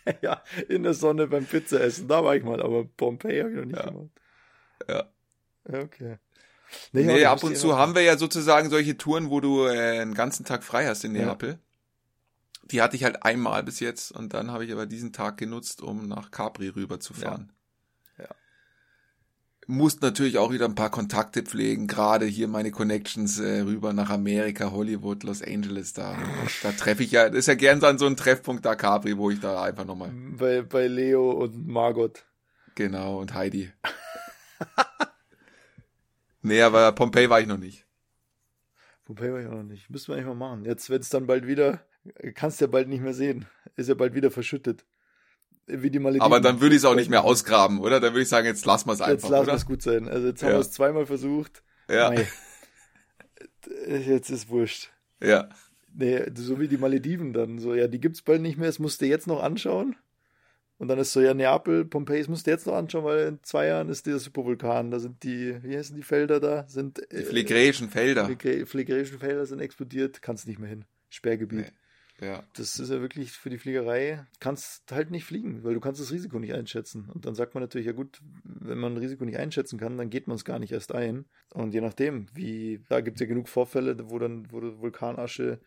ja, in der Sonne beim Pizzaessen, da war ich mal, aber Pompeji habe ich noch nicht Ja. gemacht. Ja. Ja, Okay. Nee, aber ab und zu haben wir ja sozusagen solche Touren, wo du äh, einen ganzen Tag frei hast in Ja. Neapel. Die hatte ich halt einmal bis jetzt und dann habe ich aber diesen Tag genutzt, um nach Capri rüber zu fahren. Ja. Ja. Musst natürlich auch wieder ein paar Kontakte pflegen, gerade hier meine Connections äh, rüber nach Amerika, Hollywood, Los Angeles, da, da treffe ich ja, das ist ja gern so ein Treffpunkt da Capri, wo ich da einfach nochmal, Bei, bei Leo und Margot. genau, und Heidi. nee, aber Pompeii war ich noch nicht. Pompeji war ich auch noch nicht. Müssen wir eigentlich mal machen. Jetzt, wenn es dann bald wieder, kannst du ja bald nicht mehr sehen. Ist ja bald wieder verschüttet. Wie die Malediven. Aber dann würde ich es auch nicht mehr ausgraben, oder? Dann würde ich sagen, jetzt lassen wir es Jetzt einfach, wir oder? es gut sein. Also jetzt haben Ja. wir es zweimal versucht. Ja, Mei. Jetzt ist wurscht. ja. Nee, so wie die Malediven dann. So, ja, die gibt's bald nicht mehr, das musst du jetzt noch anschauen. Und dann ist so, ja, Neapel, Pompeji, das musst du jetzt noch anschauen, weil in zwei Jahren ist dieser Supervulkan. Da sind die, wie heißen die Felder da? Sind, Die phlegräischen Felder. Phlegre- phlegrischen Felder sind explodiert, kannst nicht mehr hin. Sperrgebiet. Nee. Ja. Das ist ja wirklich für die Fliegerei, kannst halt nicht fliegen, weil du kannst das Risiko nicht einschätzen. Und dann sagt man natürlich, ja gut, wenn man ein Risiko nicht einschätzen kann, dann geht man es gar nicht erst ein. Und je nachdem, wie, da gibt es ja genug Vorfälle, wo dann, wo Vulkanasche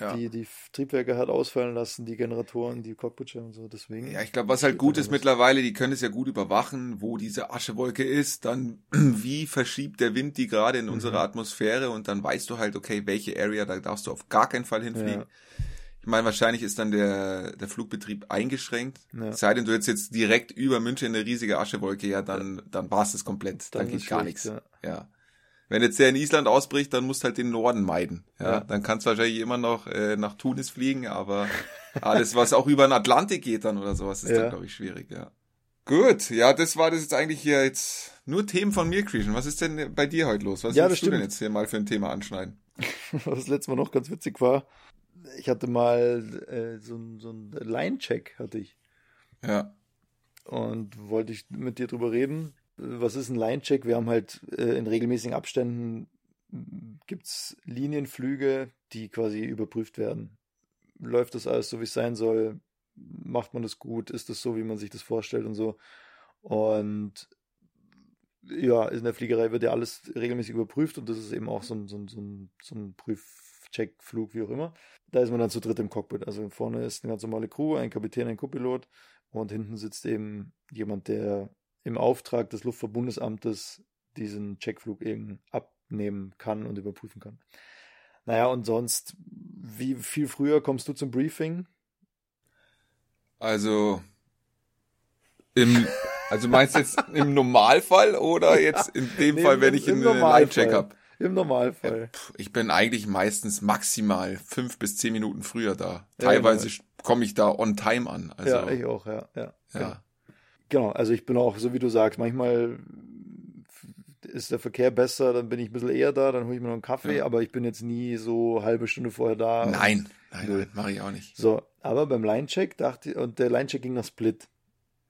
Ja. die, die Triebwerke hat ausfallen lassen, die Generatoren, die Cockpitschirme und so, deswegen. Ja, ich glaube, was halt gut ist mittlerweile, die können es ja gut überwachen, wo diese Aschewolke ist, dann wie verschiebt der Wind die gerade in unsere Atmosphäre und dann weißt du halt, okay, welche Area, da darfst du auf gar keinen Fall hinfliegen. Ja. Ich meine, wahrscheinlich ist dann der, der Flugbetrieb eingeschränkt. Ja. Sei denn, du hättest jetzt direkt über München eine riesige Aschewolke, ja, dann, dann war es das komplett. Dann, Dann geht gar nichts. ja. Ja. Wenn jetzt der in Island ausbricht, dann musst du halt den Norden meiden. Ja, dann kannst du wahrscheinlich immer noch äh, nach Tunis fliegen, aber alles, was auch über den Atlantik geht dann oder sowas, ist Ja. dann, glaube ich, schwierig, ja. Gut, ja, das war das jetzt eigentlich hier jetzt nur Themen von mir, Christian. Was ist denn bei dir heute los? Was Ja, willst das du denn stimmt. jetzt hier mal für ein Thema anschneiden? Was das letzte Mal noch ganz witzig war, ich hatte mal äh, so, so ein Line-Check, hatte ich. Ja, und wollte ich mit dir drüber reden. Was ist ein Line-Check? Wir haben halt äh, in regelmäßigen Abständen gibt es Linienflüge, die quasi überprüft werden. Läuft das alles so, wie es sein soll? Macht man das gut? Ist das so, wie man sich das vorstellt und so? Und ja, in der Fliegerei wird ja alles regelmäßig überprüft und das ist eben auch so ein, so ein, so ein, so ein Prüfcheck-Flug, wie auch immer. Da ist man dann zu dritt im Cockpit. Also vorne ist eine ganz normale Crew, ein Kapitän, ein Co-Pilot und hinten sitzt eben jemand, der im Auftrag des Luftverbundesamtes diesen Checkflug eben abnehmen kann und überprüfen kann. Naja, und sonst, wie viel früher kommst du zum Briefing? also im, also meinst du jetzt im Normalfall oder jetzt in dem Fall, wenn ich im einen Normalfall. Line-Check habe? Im Normalfall. Pff, Ich bin eigentlich meistens maximal fünf bis zehn Minuten früher da. Ja, Teilweise genau. komme ich da on time an. Also, ja, ich auch, ja. ja, Genau. ja. Genau, also ich bin auch, so wie du sagst, manchmal ist der Verkehr besser, dann bin ich ein bisschen eher da, dann hole ich mir noch einen Kaffee, Ja. aber ich bin jetzt nie so halbe Stunde vorher da. Nein, nein, nein mache ich auch nicht. So, aber beim Line-Check dachte ich, und der Line-Check ging nach Split.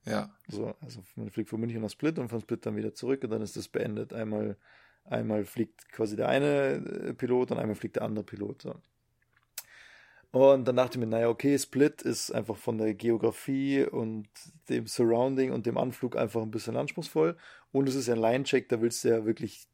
Ja, So, also man fliegt von München nach Split und von Split dann wieder zurück und dann ist das beendet. Einmal, einmal fliegt quasi der eine äh, Pilot und einmal fliegt der andere Pilot. So. Und dann dachte ich mir, naja, okay, Split ist einfach von der Geografie und dem Surrounding und dem Anflug einfach ein bisschen anspruchsvoll. Und es ist ja ein Line-Check, da willst du ja wirklich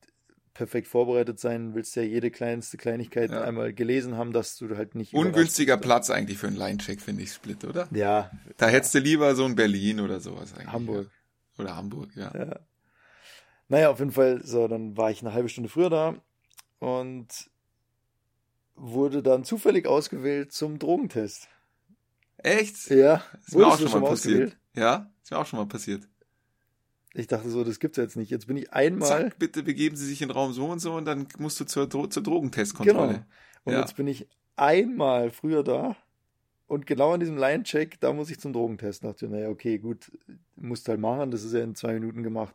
perfekt vorbereitet sein, willst ja jede kleinste Kleinigkeit Ja. einmal gelesen haben, dass du halt nicht. ungünstiger Platz eigentlich für einen Line-Check, finde ich, Split, oder? Ja, Da hättest du lieber so ein Berlin oder sowas eigentlich. Hamburg. Ja. Oder Hamburg, ja. Ja. Naja, auf jeden Fall, so, dann war ich eine halbe Stunde früher da und wurde dann zufällig ausgewählt zum Drogentest. Echt? Ja, Ist mir auch schon mal passiert. Ja, ist mir auch schon mal passiert. Ich dachte so, das gibt's jetzt nicht. Jetzt bin ich einmal, Zack, bitte begeben Sie sich in Raum so und so und dann musst du zur, Dro zur Drogentestkontrolle. genau. Und Ja. jetzt bin ich einmal früher da und genau an diesem Line-Check, da muss ich zum Drogentest. Dachte ich, naja, okay, gut, musst halt machen, das ist ja in zwei Minuten gemacht.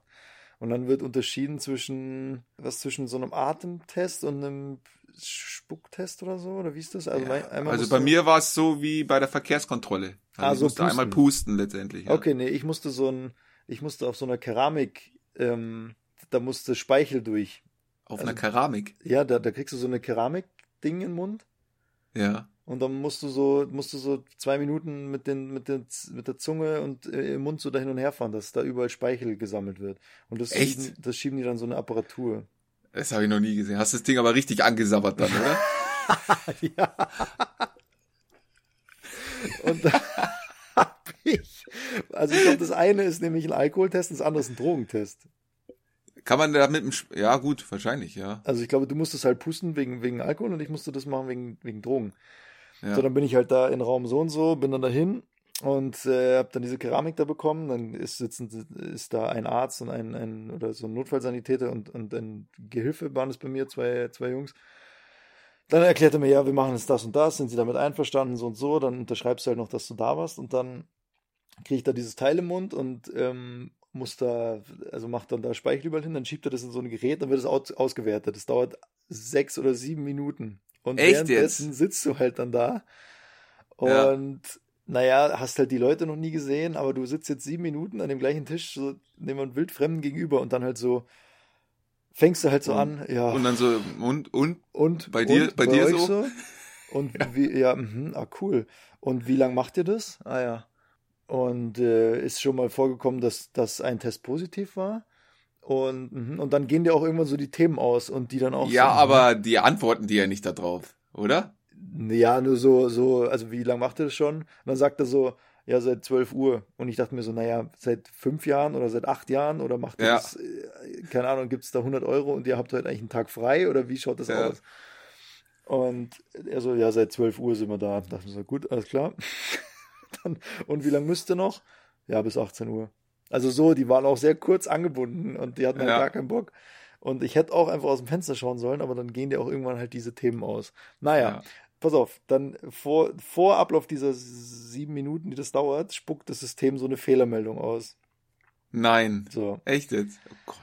Und dann wird unterschieden zwischen, was zwischen so einem Atemtest und einem Spucktest oder so, oder wie ist das? Also, Ja, mein- also bei mir war es so wie bei der Verkehrskontrolle. Also Ah, ich so musste einmal pusten. pusten letztendlich. Ja. Okay, nee, ich musste so ein, ich musste auf so einer Keramik, ähm, da musste Speichel durch. Auf also- einer Keramik. Ja, da, da kriegst du so eine Keramik-Ding in den Mund Ja. Und dann musst du so, musst du so zwei Minuten mit den, mit den, mit der Zunge und äh, im Mund so da hin und her fahren, dass da überall Speichel gesammelt wird. Und das Echt? schieben, das schieben die dann so eine Apparatur. Das habe ich noch nie gesehen. Hast das Ding aber richtig angesabbert dann, oder? ja. Und da hab ich, also ich glaube, das eine ist nämlich ein Alkoholtest, das andere ist ein Drogentest. Kann man da mit dem, ja gut, wahrscheinlich, ja. Also ich glaube, du musstest halt pusten wegen, wegen Alkohol und ich musste das machen wegen, wegen Drogen. Ja. So, dann bin ich halt da in Raum so und so, bin dann dahin und äh, habe dann diese Keramik da bekommen. Dann ist, sitzen, ist da ein Arzt und ein, ein oder so ein Notfallsanitäter und, und ein Gehilfe waren es bei mir, zwei, zwei Jungs. Dann erklärte er mir, ja, wir machen jetzt das und das, sind sie damit einverstanden, so und so, dann unterschreibst du halt noch, dass du da warst und dann kriege ich da dieses Teil im Mund und ähm, muss da, also macht dann da Speichel überall hin, dann schiebt er das in so ein Gerät, dann wird es aus, ausgewertet. Das dauert sechs oder sieben Minuten. Und Echt währenddessen jetzt? sitzt du halt dann da Ja. und naja, hast halt die Leute noch nie gesehen, aber du sitzt jetzt sieben Minuten an dem gleichen Tisch, so jemand wildfremden gegenüber und dann halt so, fängst du halt so Und- an, ja. Und dann so, und, und, Und Bei dir- und bei dir euch so? Und wie, ja, mhm, ah, cool. Und wie lange macht ihr das? Ah ja. Und äh, ist schon mal vorgekommen, dass, dass ein Test positiv war. Und, mhm, und dann gehen dir auch irgendwann so die Themen aus und die dann auch ja, so, aber die antworten die ja nicht da drauf, oder? Ja, nur so, so, also wie lange macht ihr das schon? Und dann sagt er so, ja, seit 12 Uhr. Und ich dachte mir so, naja, seit fünf Jahren oder seit acht Jahren oder macht ihr Ja. das, äh, keine Ahnung, gibt es da 100 Euro und ihr habt heute eigentlich einen Tag frei oder wie schaut das Ja. aus? Und er so, ja, seit 12 Uhr sind wir da. Da dachte ich so, gut, alles klar. Dann, und wie lange müsst ihr noch? Ja, bis 18 Uhr. Also so, die waren auch sehr kurz angebunden und die hatten halt Ja. gar keinen Bock. Und ich hätte auch einfach aus dem Fenster schauen sollen, aber dann gehen dir auch irgendwann halt diese Themen aus. Naja, Ja. pass auf, dann vor, vor Ablauf dieser sieben Minuten, die das dauert, spuckt das System so eine Fehlermeldung aus. Nein. So. Echt jetzt? Oh Gott.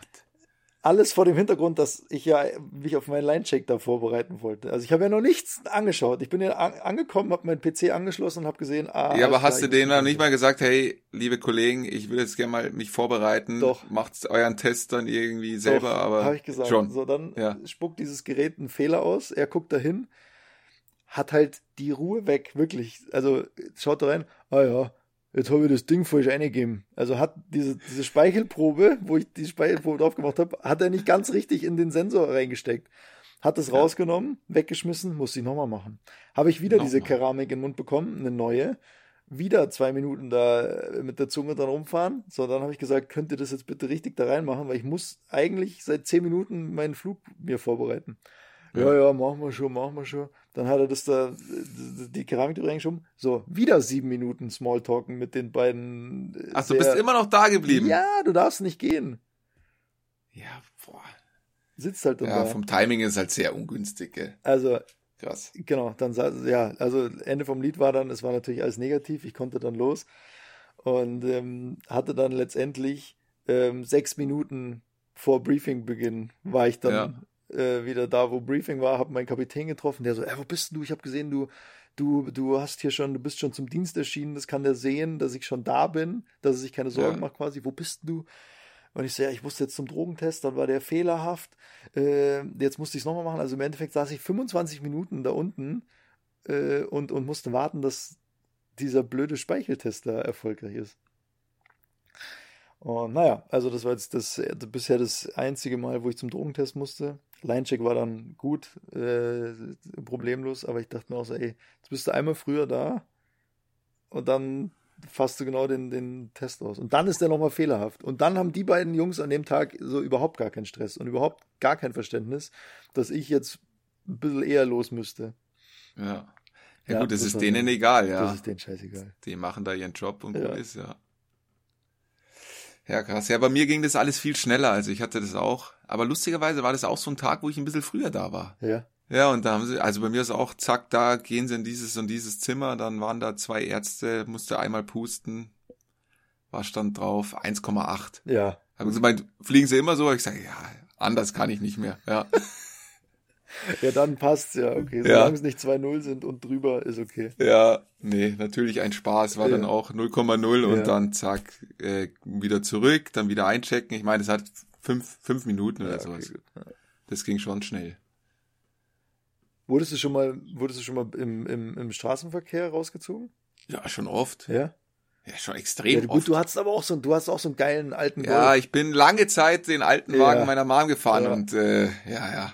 Alles vor dem Hintergrund, dass ich ja mich auf meinen Line-Check da vorbereiten wollte. Also ich habe ja noch nichts angeschaut. Ich bin ja an, angekommen, habe meinen PC angeschlossen und habe gesehen, ah, ja, aber hast du denen dann nicht mal gesagt, hey, liebe Kollegen, ich will jetzt gerne mal mich vorbereiten. Doch. Macht euren Test dann irgendwie selber, aber Habe ich gesagt. schon. So, dann Ja. spuckt dieses Gerät einen Fehler aus. Er guckt dahin, hat halt die Ruhe weg, wirklich. Also schaut da rein, ah ja, jetzt habe ich das Ding falsch eingegeben. Also hat diese, diese Speichelprobe, wo ich die Speichelprobe drauf gemacht habe, hat er nicht ganz richtig in den Sensor reingesteckt. Hat es Ja. rausgenommen, weggeschmissen, muss ich nochmal machen. Habe ich wieder diese Nochmal. Keramik in den Mund bekommen, eine neue. Wieder zwei Minuten da äh, mit der Zunge dran rumfahren. So, dann habe ich gesagt, könnt ihr das jetzt bitte richtig da reinmachen, weil ich muss eigentlich seit zehn Minuten meinen Flug mir vorbereiten. Ja, ja, machen wir schon, machen wir schon. Dann hat er das da, die Keramik da reingeschoben. So, wieder sieben Minuten Smalltalken mit den beiden. äh, Ach, du sehr- bist immer noch da geblieben. Ja, du darfst nicht gehen. Ja, boah. Sitzt halt dann Ja, da. vom Timing ist halt sehr ungünstig, gell? Also, Krass. Genau, dann ja, also Ende vom Lied war dann, es war natürlich alles negativ, ich konnte dann los und ähm, hatte dann letztendlich ähm, sechs Minuten vor Briefingbeginn war ich dann äh, wieder da, wo Briefing war, habe meinen Kapitän getroffen, der so, äh, wo bist du? Ich habe gesehen, du, du, du hast hier schon, du bist schon zum Dienst erschienen, das kann der sehen, dass ich schon da bin, dass er sich keine Sorgen Ja. macht quasi, wo bist du? Und ich so, ja, ich musste jetzt zum Drogentest, dann war der fehlerhaft. Äh, jetzt musste ich es nochmal machen. Also im Endeffekt saß ich 25 Minuten da unten äh, und, und musste warten, dass dieser blöde Speicheltest da erfolgreich ist. Und naja, also das war jetzt das, bisher das einzige Mal, wo ich zum Drogentest musste. Linecheck war dann gut, äh, problemlos, aber ich dachte mir auch so, ey, jetzt bist du einmal früher da und dann fasst du genau den, den Test aus. Und dann ist der nochmal fehlerhaft. Und dann haben die beiden Jungs an dem Tag so überhaupt gar keinen Stress und überhaupt gar kein Verständnis, dass ich jetzt ein bisschen eher los müsste. Ja. Ja, Ja, gut, das das ist denen egal, Das ja. ist denen scheißegal. Die machen da ihren Job und Ja. gut ist, ja. Ja, krass. Ja, bei mir ging das alles viel schneller. Also ich hatte das auch. Aber lustigerweise war das auch so ein Tag, wo ich ein bisschen früher da war. Ja. Ja, und da haben sie, also bei mir ist auch, zack, da gehen sie in dieses und dieses Zimmer, dann waren da zwei Ärzte, musste einmal pusten, war stand drauf, 1,8. Ja. Haben sie gemeint, fliegen sie immer so? Ich sage, ja, anders kann ich nicht mehr, ja. Ja, dann passt's ja. Okay, Ja. solange es nicht 2-0 sind und drüber, ist okay. Ja, nee, natürlich ein Spaß, war dann Ja. auch 0,0 und Ja. dann zack, äh, wieder zurück, dann wieder einchecken. Ich meine, es hat fünf, fünf Minuten oder Ja, sowas. okay. Das ging schon schnell. Wurdest du schon mal, wurdest du schon mal im, im, im Straßenverkehr rausgezogen? Ja, schon oft. Ja. Ja, schon extrem Ja, gut, oft. du hast aber auch so, du hast auch so einen geilen alten Ja, Golf. ich bin lange Zeit den alten Wagen Ja. meiner Mom gefahren Ja. und äh, ja, ja.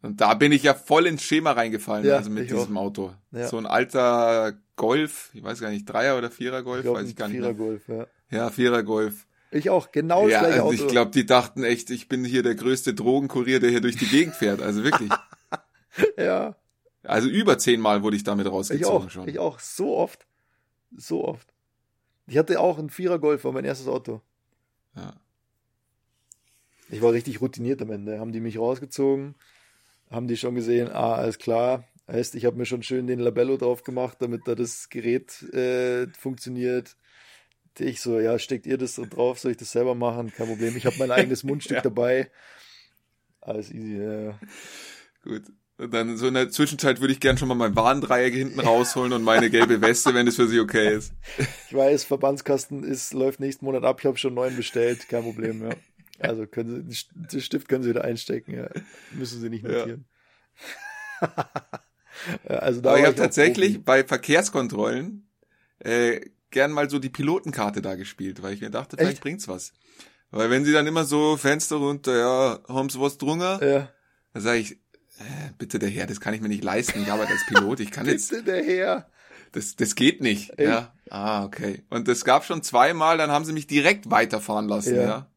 Und da bin ich ja voll ins Schema reingefallen, Ja, also mit diesem auch. Auto. Ja. So ein alter Golf, ich weiß gar nicht, Dreier oder Vierer Golf, ich glaube, weiß ein ich gar nicht. Mehr. Vierer-Golf, ja. Ja, Vierer Golf. Ich auch, genau das ja, gleiche also Auto. ich glaube, die dachten echt, ich bin hier der größte Drogenkurier, der hier durch die Gegend fährt. Also wirklich. ja, Also über zehnmal wurde ich damit ich rausgezogen auch, schon. ich auch, so oft. So oft. Ich hatte auch einen Vierer-Golf, war mein erstes Auto. Ja. Ich war richtig routiniert am Ende. Haben die mich rausgezogen, haben die schon gesehen, ah, alles klar. Heißt, ich habe mir schon schön den Labello drauf gemacht, damit da das Gerät äh, funktioniert. Ich so, ja, steckt ihr das so drauf, soll ich das selber machen? Kein Problem. Ich habe mein eigenes Mundstück Ja. dabei. Alles easy, ja. Gut. Und dann so in der Zwischenzeit würde ich gern schon mal mein Warndreieck hinten rausholen und meine gelbe Weste, wenn es für Sie okay ist. Ich weiß, Verbandskasten ist, läuft nächsten Monat ab. Ich habe schon neuen bestellt, kein Problem, ja. Also können Sie, den Stift können Sie wieder einstecken, ja. Müssen Sie nicht notieren. ja, also da Aber ich habe tatsächlich bei Verkehrskontrollen äh, gern mal so die Pilotenkarte da gespielt, weil ich mir dachte, vielleicht Echt? bringt's was. Weil wenn sie dann immer so Fenster runter, ja, haben Sie was drunter? Ja, Dann sage ich, äh, bitte der Herr, das kann ich mir nicht leisten. Ich arbeite als Pilot, ich kann jetzt, bitte der Herr. das, das geht nicht. Echt? Ja. Ah, okay. Und es gab schon zweimal, dann haben sie mich direkt weiterfahren lassen, ja. Ja.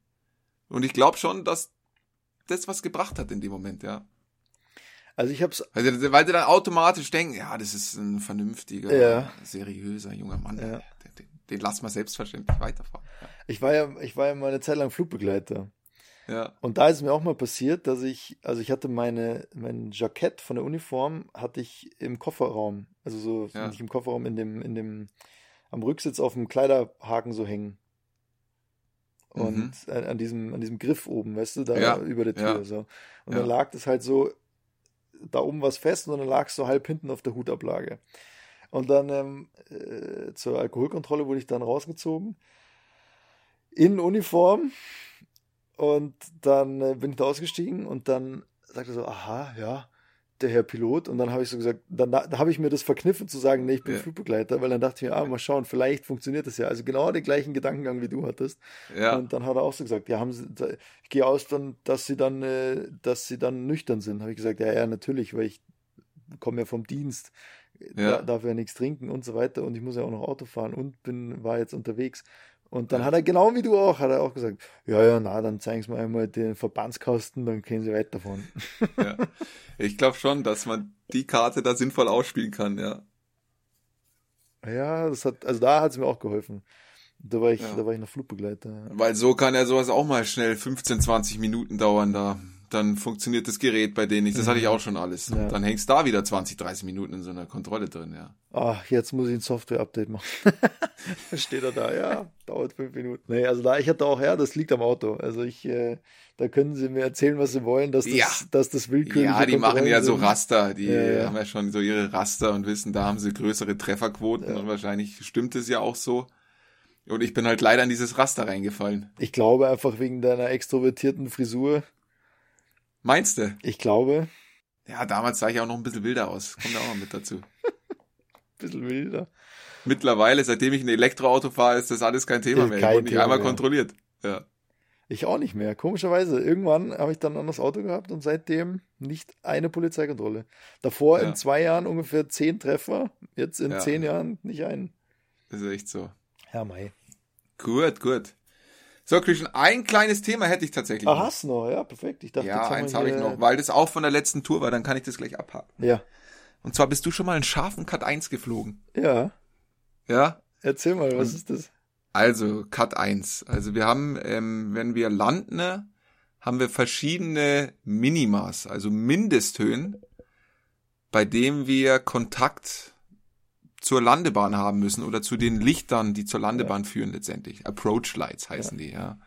Und ich glaube schon, dass das was gebracht hat in dem Moment, ja. Also ich hab's, Weil sie, weil sie dann automatisch denken, ja, das ist ein vernünftiger, Ja. seriöser junger Mann. Ja. Den, lassen wir selbstverständlich weiterfahren. ich war ja, ich war ja mal eine Zeit lang Flugbegleiter. Ja. Und da ist es mir auch mal passiert, dass ich, also ich hatte meine, mein Jackett von der Uniform hatte ich im Kofferraum, also so Ja. nicht im Kofferraum, in dem, in dem, am Rücksitz auf dem Kleiderhaken so hängen. Und an, an diesem, an diesem Griff oben, weißt du, da Mhm. Ja, über der Tür so. Und dann lag das halt so, da oben was fest und dann lag es so halb hinten auf der Hutablage. Und dann ähm, äh, zur Alkoholkontrolle wurde ich dann rausgezogen. In Uniform. Und dann äh, bin ich da ausgestiegen und dann sagte er so, aha, ja, der Herr Pilot. Und dann habe ich so gesagt, dann da, da habe ich mir das verkniffen zu sagen, nee, ich bin Ja. Flugbegleiter, weil dann dachte ich mir, ah, mal schauen, vielleicht funktioniert das ja. Also genau den gleichen Gedankengang, wie du hattest. Ja. Und dann hat er auch so gesagt, ja, haben Sie, da- ich gehe aus, dann, dass Sie dann, äh, dass Sie dann nüchtern sind. Habe ich gesagt, ja, ja, natürlich, weil ich komme ja vom Dienst, Ja. da, darf ja nichts trinken und so weiter und ich muss ja auch noch Auto fahren und bin, war jetzt unterwegs. Und dann hat er genau wie du auch, hat er auch gesagt, ja, ja, na, dann zeigen Sie mir einmal den Verbandskasten, dann können Sie weiterfahren. ja. Ich glaube schon, dass man die Karte da sinnvoll ausspielen kann, ja. Ja, das hat, also da hat es mir auch geholfen. Da war ich, Ja. da war ich noch Flugbegleiter. Weil so kann ja sowas auch mal schnell 15, 20 Minuten dauern da. Dann funktioniert das Gerät bei denen nicht. Das hatte ich auch schon alles. Ja. Dann hängst da wieder 20, 30 Minuten in so einer Kontrolle drin, ja. Ach, jetzt muss ich ein Software-Update machen. Steht er da, ja, dauert fünf Minuten. Nee, also da, ich hatte auch, ja, das liegt am Auto. Also ich, äh, da können Sie mir erzählen, was Sie wollen, dass das, Ja. dass das willkürliche Ja, die machen ja so sind. Raster. Die Ja, haben ja schon so ihre Raster und wissen, da haben sie größere Trefferquoten und wahrscheinlich stimmt es ja auch so. Und ich bin halt leider in dieses Raster reingefallen. Ich glaube einfach wegen deiner extrovertierten Frisur. Meinst du? Ich glaube, Ja, damals sah ich auch noch ein bisschen wilder aus. Kommt auch noch mit dazu. ein bisschen wilder. Mittlerweile, seitdem ich ein Elektroauto fahre, ist das alles kein Thema mehr. Ich kein wurde nicht Thema einmal mehr. kontrolliert. Ja. Ich auch nicht mehr. Komischerweise. Irgendwann habe ich dann ein anderes Auto gehabt und seitdem nicht eine Polizeikontrolle. Davor Ja. in zwei Jahren ungefähr zehn Treffer, jetzt in Ja. zehn Jahren nicht einen. Das ist echt so. Herr May. Gut, gut. So, Christian, ein kleines Thema hätte ich tatsächlich. Ah, hast du noch? Ja, perfekt. Ich dachte, ja, eins habe ich noch, weil das auch von der letzten Tour war, dann kann ich das gleich abhaken. Ja. Und zwar bist du schon mal einen scharfen Cut 1 geflogen. Ja. Ja? Erzähl mal, was Und- ist das? Also, Cut 1. Also wir haben, ähm, wenn wir landen, ne, haben wir verschiedene Minimas, also Mindesthöhen, bei denen wir Kontakt zur Landebahn haben müssen oder zu den Lichtern, die zur Landebahn führen letztendlich. Approach Lights heißen die, ja.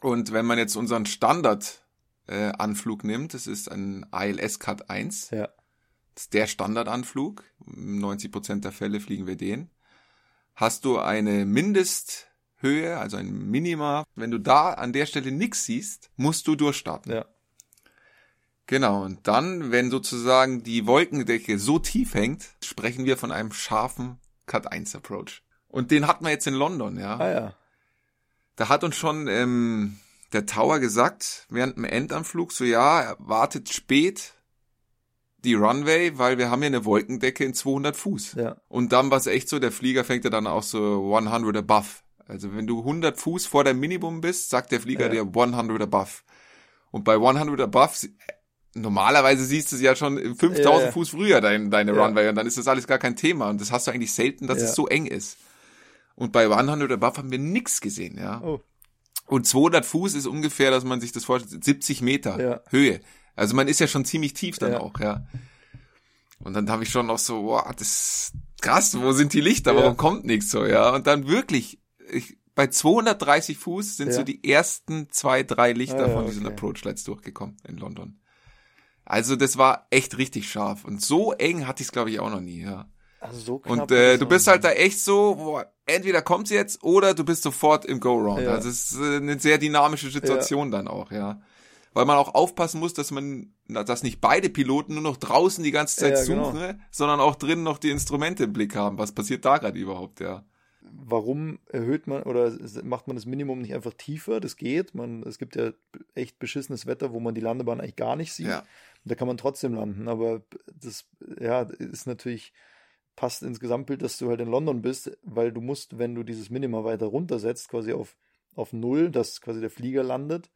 Und wenn man jetzt unseren Standard äh, Anflug nimmt, das ist ein ILS Cut 1. Ja. Das ist der Standardanflug. 90% der Fälle fliegen wir den. Hast du eine Mindesthöhe, also ein Minima, wenn du da an der Stelle nichts siehst, musst du durchstarten. Ja. Genau, und dann, wenn sozusagen die Wolkendecke so tief hängt, sprechen wir von einem scharfen Cut 1 Approach. Und den hatten wir jetzt in London, ja. Ah ja. Da hat uns schon ähm, der Tower gesagt, während dem Endanflug, so ja, er wartet spät die Runway, weil wir haben ja eine Wolkendecke in 200 Fuß. Ja. Und dann war es echt so, der Flieger fängt ja dann auch so 100 above. Also wenn du 100 Fuß vor deinem Minimum bist, sagt der Flieger Ja. dir 100 above. Und bei 100 above, normalerweise siehst du es ja schon 5000 Ja, ja. Fuß früher, dein, deine Ja. Runway, und dann ist das alles gar kein Thema. Und das hast du eigentlich selten, dass Ja. es so eng ist. Und bei 100 above haben wir nix gesehen, ja. Oh. Und 200 Fuß ist ungefähr, dass man sich das vorstellt, 70 Meter Ja. Höhe. Also man ist ja schon ziemlich tief dann Ja. auch, ja. Und dann habe ich schon noch so, boah, das ist krass, wo sind die Lichter, Ja. warum kommt nichts so, ja. Und dann wirklich, ich, bei 230 Fuß sind Ja. so die ersten zwei, drei Lichter Ah, ja, von diesen okay. Approach Lights durchgekommen in London. Also das war echt richtig scharf. Und so eng hatte ich es, glaube ich, auch noch nie, ja. Also so knapp. Und äh, du bist halt da echt so, boah, entweder kommt's jetzt oder du bist sofort im Go-Round. Ja. Also es ist äh, eine sehr dynamische Situation dann auch, ja. Weil man auch aufpassen muss, dass man, dass nicht beide Piloten nur noch draußen die ganze Zeit Ja, genau. suchen, sondern auch drinnen noch die Instrumente im Blick haben. Was passiert da gerade überhaupt, ja. Warum erhöht man oder macht man das Minimum nicht einfach tiefer? Das geht. Man, es gibt ja echt beschissenes Wetter, wo man die Landebahn eigentlich gar nicht sieht. Ja, Da kann man trotzdem landen. Aber das, ja, ist natürlich, passt ins Gesamtbild, dass du halt in London bist, weil du musst, wenn du dieses Minima weiter runtersetzt, quasi auf, auf Null, dass quasi der Flieger landet.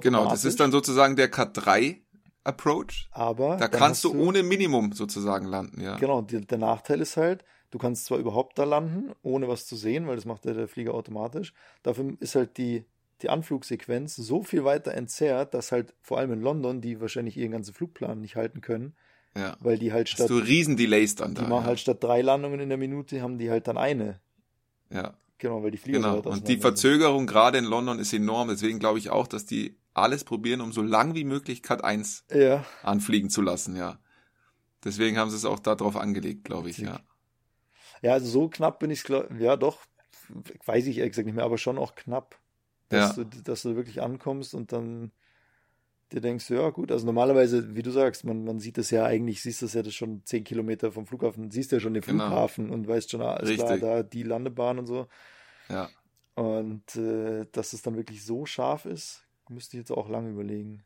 genau. Das ist dann sozusagen der Cut-3 Approach. aber Da kannst hast du ohne Minimum sozusagen landen, ja. Genau, die, der Nachteil ist halt, du kannst zwar überhaupt da landen, ohne was zu sehen, weil das macht ja der Flieger automatisch. Dafür ist halt die, die Anflugsequenz so viel weiter entzerrt, dass halt vor allem in London die wahrscheinlich ihren ganzen Flugplan nicht halten können, ja. weil die halt Hast statt, du riesen Delays dann die da. machen ja. halt statt drei Landungen in der Minute, haben die halt dann eine. ja. Genau, weil die Flieger so Genau. Und die. Verzögerung gerade in London ist enorm. Deswegen glaube ich auch, dass die alles probieren, um so lang wie möglich Cut 1 Ja, anfliegen zu lassen, ja. Deswegen haben sie es auch darauf angelegt, glaube ich, ja. ja, also so knapp bin ich, ja doch, weiß ich ehrlich gesagt nicht mehr, aber schon auch knapp, dass, Ja. du, dass du wirklich ankommst und dann dir denkst, ja gut, also normalerweise, wie du sagst, man, man sieht das ja eigentlich, siehst das ja das schon zehn Kilometer vom Flughafen, siehst ja schon den Genau. Flughafen und weißt schon, ah, alles klar, Richtig. da die Landebahn und so. Ja. Und äh, dass es dann wirklich so scharf ist, müsste ich jetzt auch lange überlegen.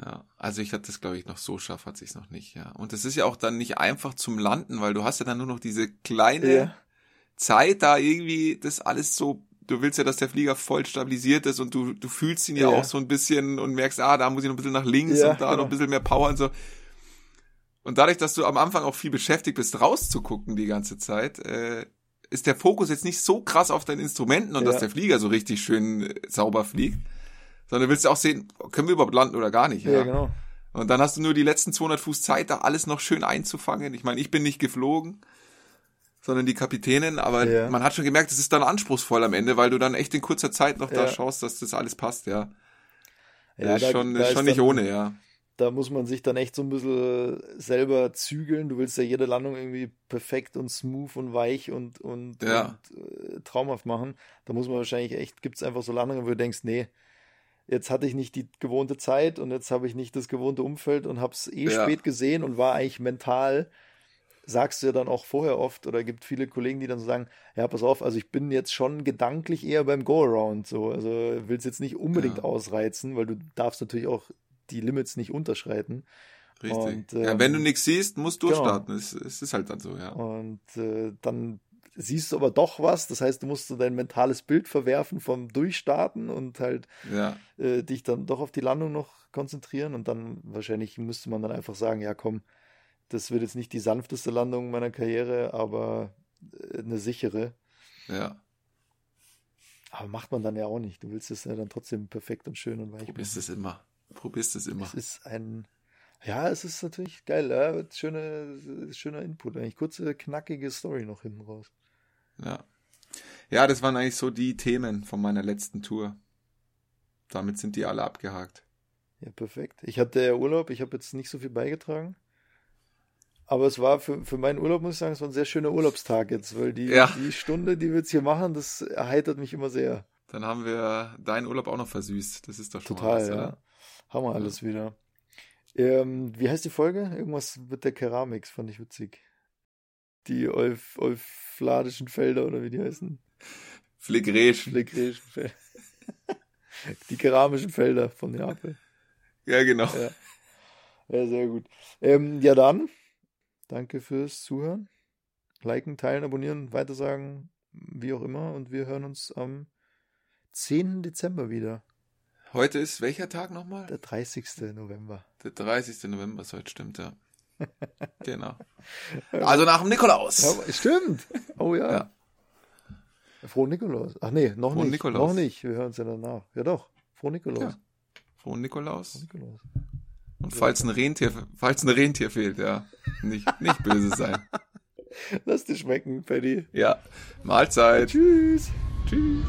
Ja, also ich hatte das, glaube ich, noch so scharf hat sich's noch nicht, ja. Und es ist ja auch dann nicht einfach zum Landen, weil du hast ja dann nur noch diese kleine Ja. Zeit da irgendwie, das alles so, du willst ja, dass der Flieger voll stabilisiert ist und du, du fühlst ihn ja, Ja. auch so ein bisschen und merkst, ah, da muss ich noch ein bisschen nach links Ja, und da genau. noch ein bisschen mehr Power und so. Und dadurch, dass du am Anfang auch viel beschäftigt bist, rauszugucken die ganze Zeit, äh, ist der Fokus jetzt nicht so krass auf deinen Instrumenten und Ja. dass der Flieger so richtig schön äh, sauber fliegt, sondern du willst ja auch sehen, können wir überhaupt landen oder gar nicht. Ja, genau. Und dann hast du nur die letzten 200 Fuß Zeit, da alles noch schön einzufangen. Ich meine, ich bin nicht geflogen, sondern die Kapitänin, aber Ja. man hat schon gemerkt, es ist dann anspruchsvoll am Ende, weil du dann echt in kurzer Zeit noch da Ja. schaust, dass das alles passt, ja. Ja, ist da- schon, da ist schon nicht dann- ohne, ja. da muss man sich dann echt so ein bisschen selber zügeln. Du willst ja jede Landung irgendwie perfekt und smooth und weich und, und, Ja. und äh, traumhaft machen. Da muss man wahrscheinlich echt, gibt es einfach so Landungen, wo du denkst, nee, jetzt hatte ich nicht die gewohnte Zeit und jetzt habe ich nicht das gewohnte Umfeld und habe es eh Ja. spät gesehen und war eigentlich mental, sagst du ja dann auch vorher oft oder gibt viele Kollegen, die dann so sagen, ja, pass auf, also ich bin jetzt schon gedanklich eher beim Go-Around so, also willst jetzt nicht unbedingt Ja. ausreizen, weil du darfst natürlich auch die Limits nicht unterschreiten. Richtig. Und, ja, ähm, wenn du nichts siehst, musst du genau. durchstarten. Es, es ist halt dann so, ja. Und äh, dann siehst du aber doch was. Das heißt, du musst so dein mentales Bild verwerfen vom Durchstarten und halt Ja, äh, dich dann doch auf die Landung noch konzentrieren. Und dann wahrscheinlich müsste man dann einfach sagen, ja komm, das wird jetzt nicht die sanfteste Landung meiner Karriere, aber äh, eine sichere. ja. Aber macht man dann ja auch nicht. Du willst es ja dann trotzdem perfekt und schön und weich Probierst machen. es immer. Probierst es immer. Es ist ein, ja, es ist natürlich geil. Ja, schöne, schöner Input. Eigentlich kurze, knackige Story noch hinten raus. Ja. Ja, das waren eigentlich so die Themen von meiner letzten Tour. Damit sind die alle abgehakt. Ja, perfekt. Ich hatte ja Urlaub, ich habe jetzt nicht so viel beigetragen. Aber es war für, für meinen Urlaub, muss ich sagen, es war ein sehr schöner Urlaubstag jetzt, weil die, Ja. die Stunde, die wir jetzt hier machen, das erheitert mich immer sehr. Dann haben wir deinen Urlaub auch noch versüßt. Das ist doch schon mal Total, was, ja. oder? Haben wir alles wieder. Ähm, wie heißt die Folge? Irgendwas mit der Keramik, fand ich witzig. Die Euf Eufladischen Felder oder wie die heißen? Flegräsch. Phlegrischen Felder. die keramischen Felder von Neapel. Ja, genau. Ja. Ja, sehr gut. Ähm, ja, dann. Danke fürs Zuhören. Liken, teilen, abonnieren, weitersagen, wie auch immer. Und wir hören uns am 10. Dezember wieder. Heute ist welcher Tag nochmal? Der 30. November. Der 30. November ist heute, stimmt, ja. genau. Also nach dem Nikolaus. Ja, stimmt. Oh ja. Ja. Frohen Nikolaus. Ach nee, noch Frohen nicht. Nikolaus. Noch nicht. Wir hören es ja danach. Ja doch. Frohen Nikolaus. Ja. Frohen Nikolaus. Nikolaus. Und falls ein Rentier, falls ein Rentier fehlt, ja, nicht, nicht böse sein. Lass dir schmecken, Paddy. Ja. Mahlzeit. Tschüss. Tschüss.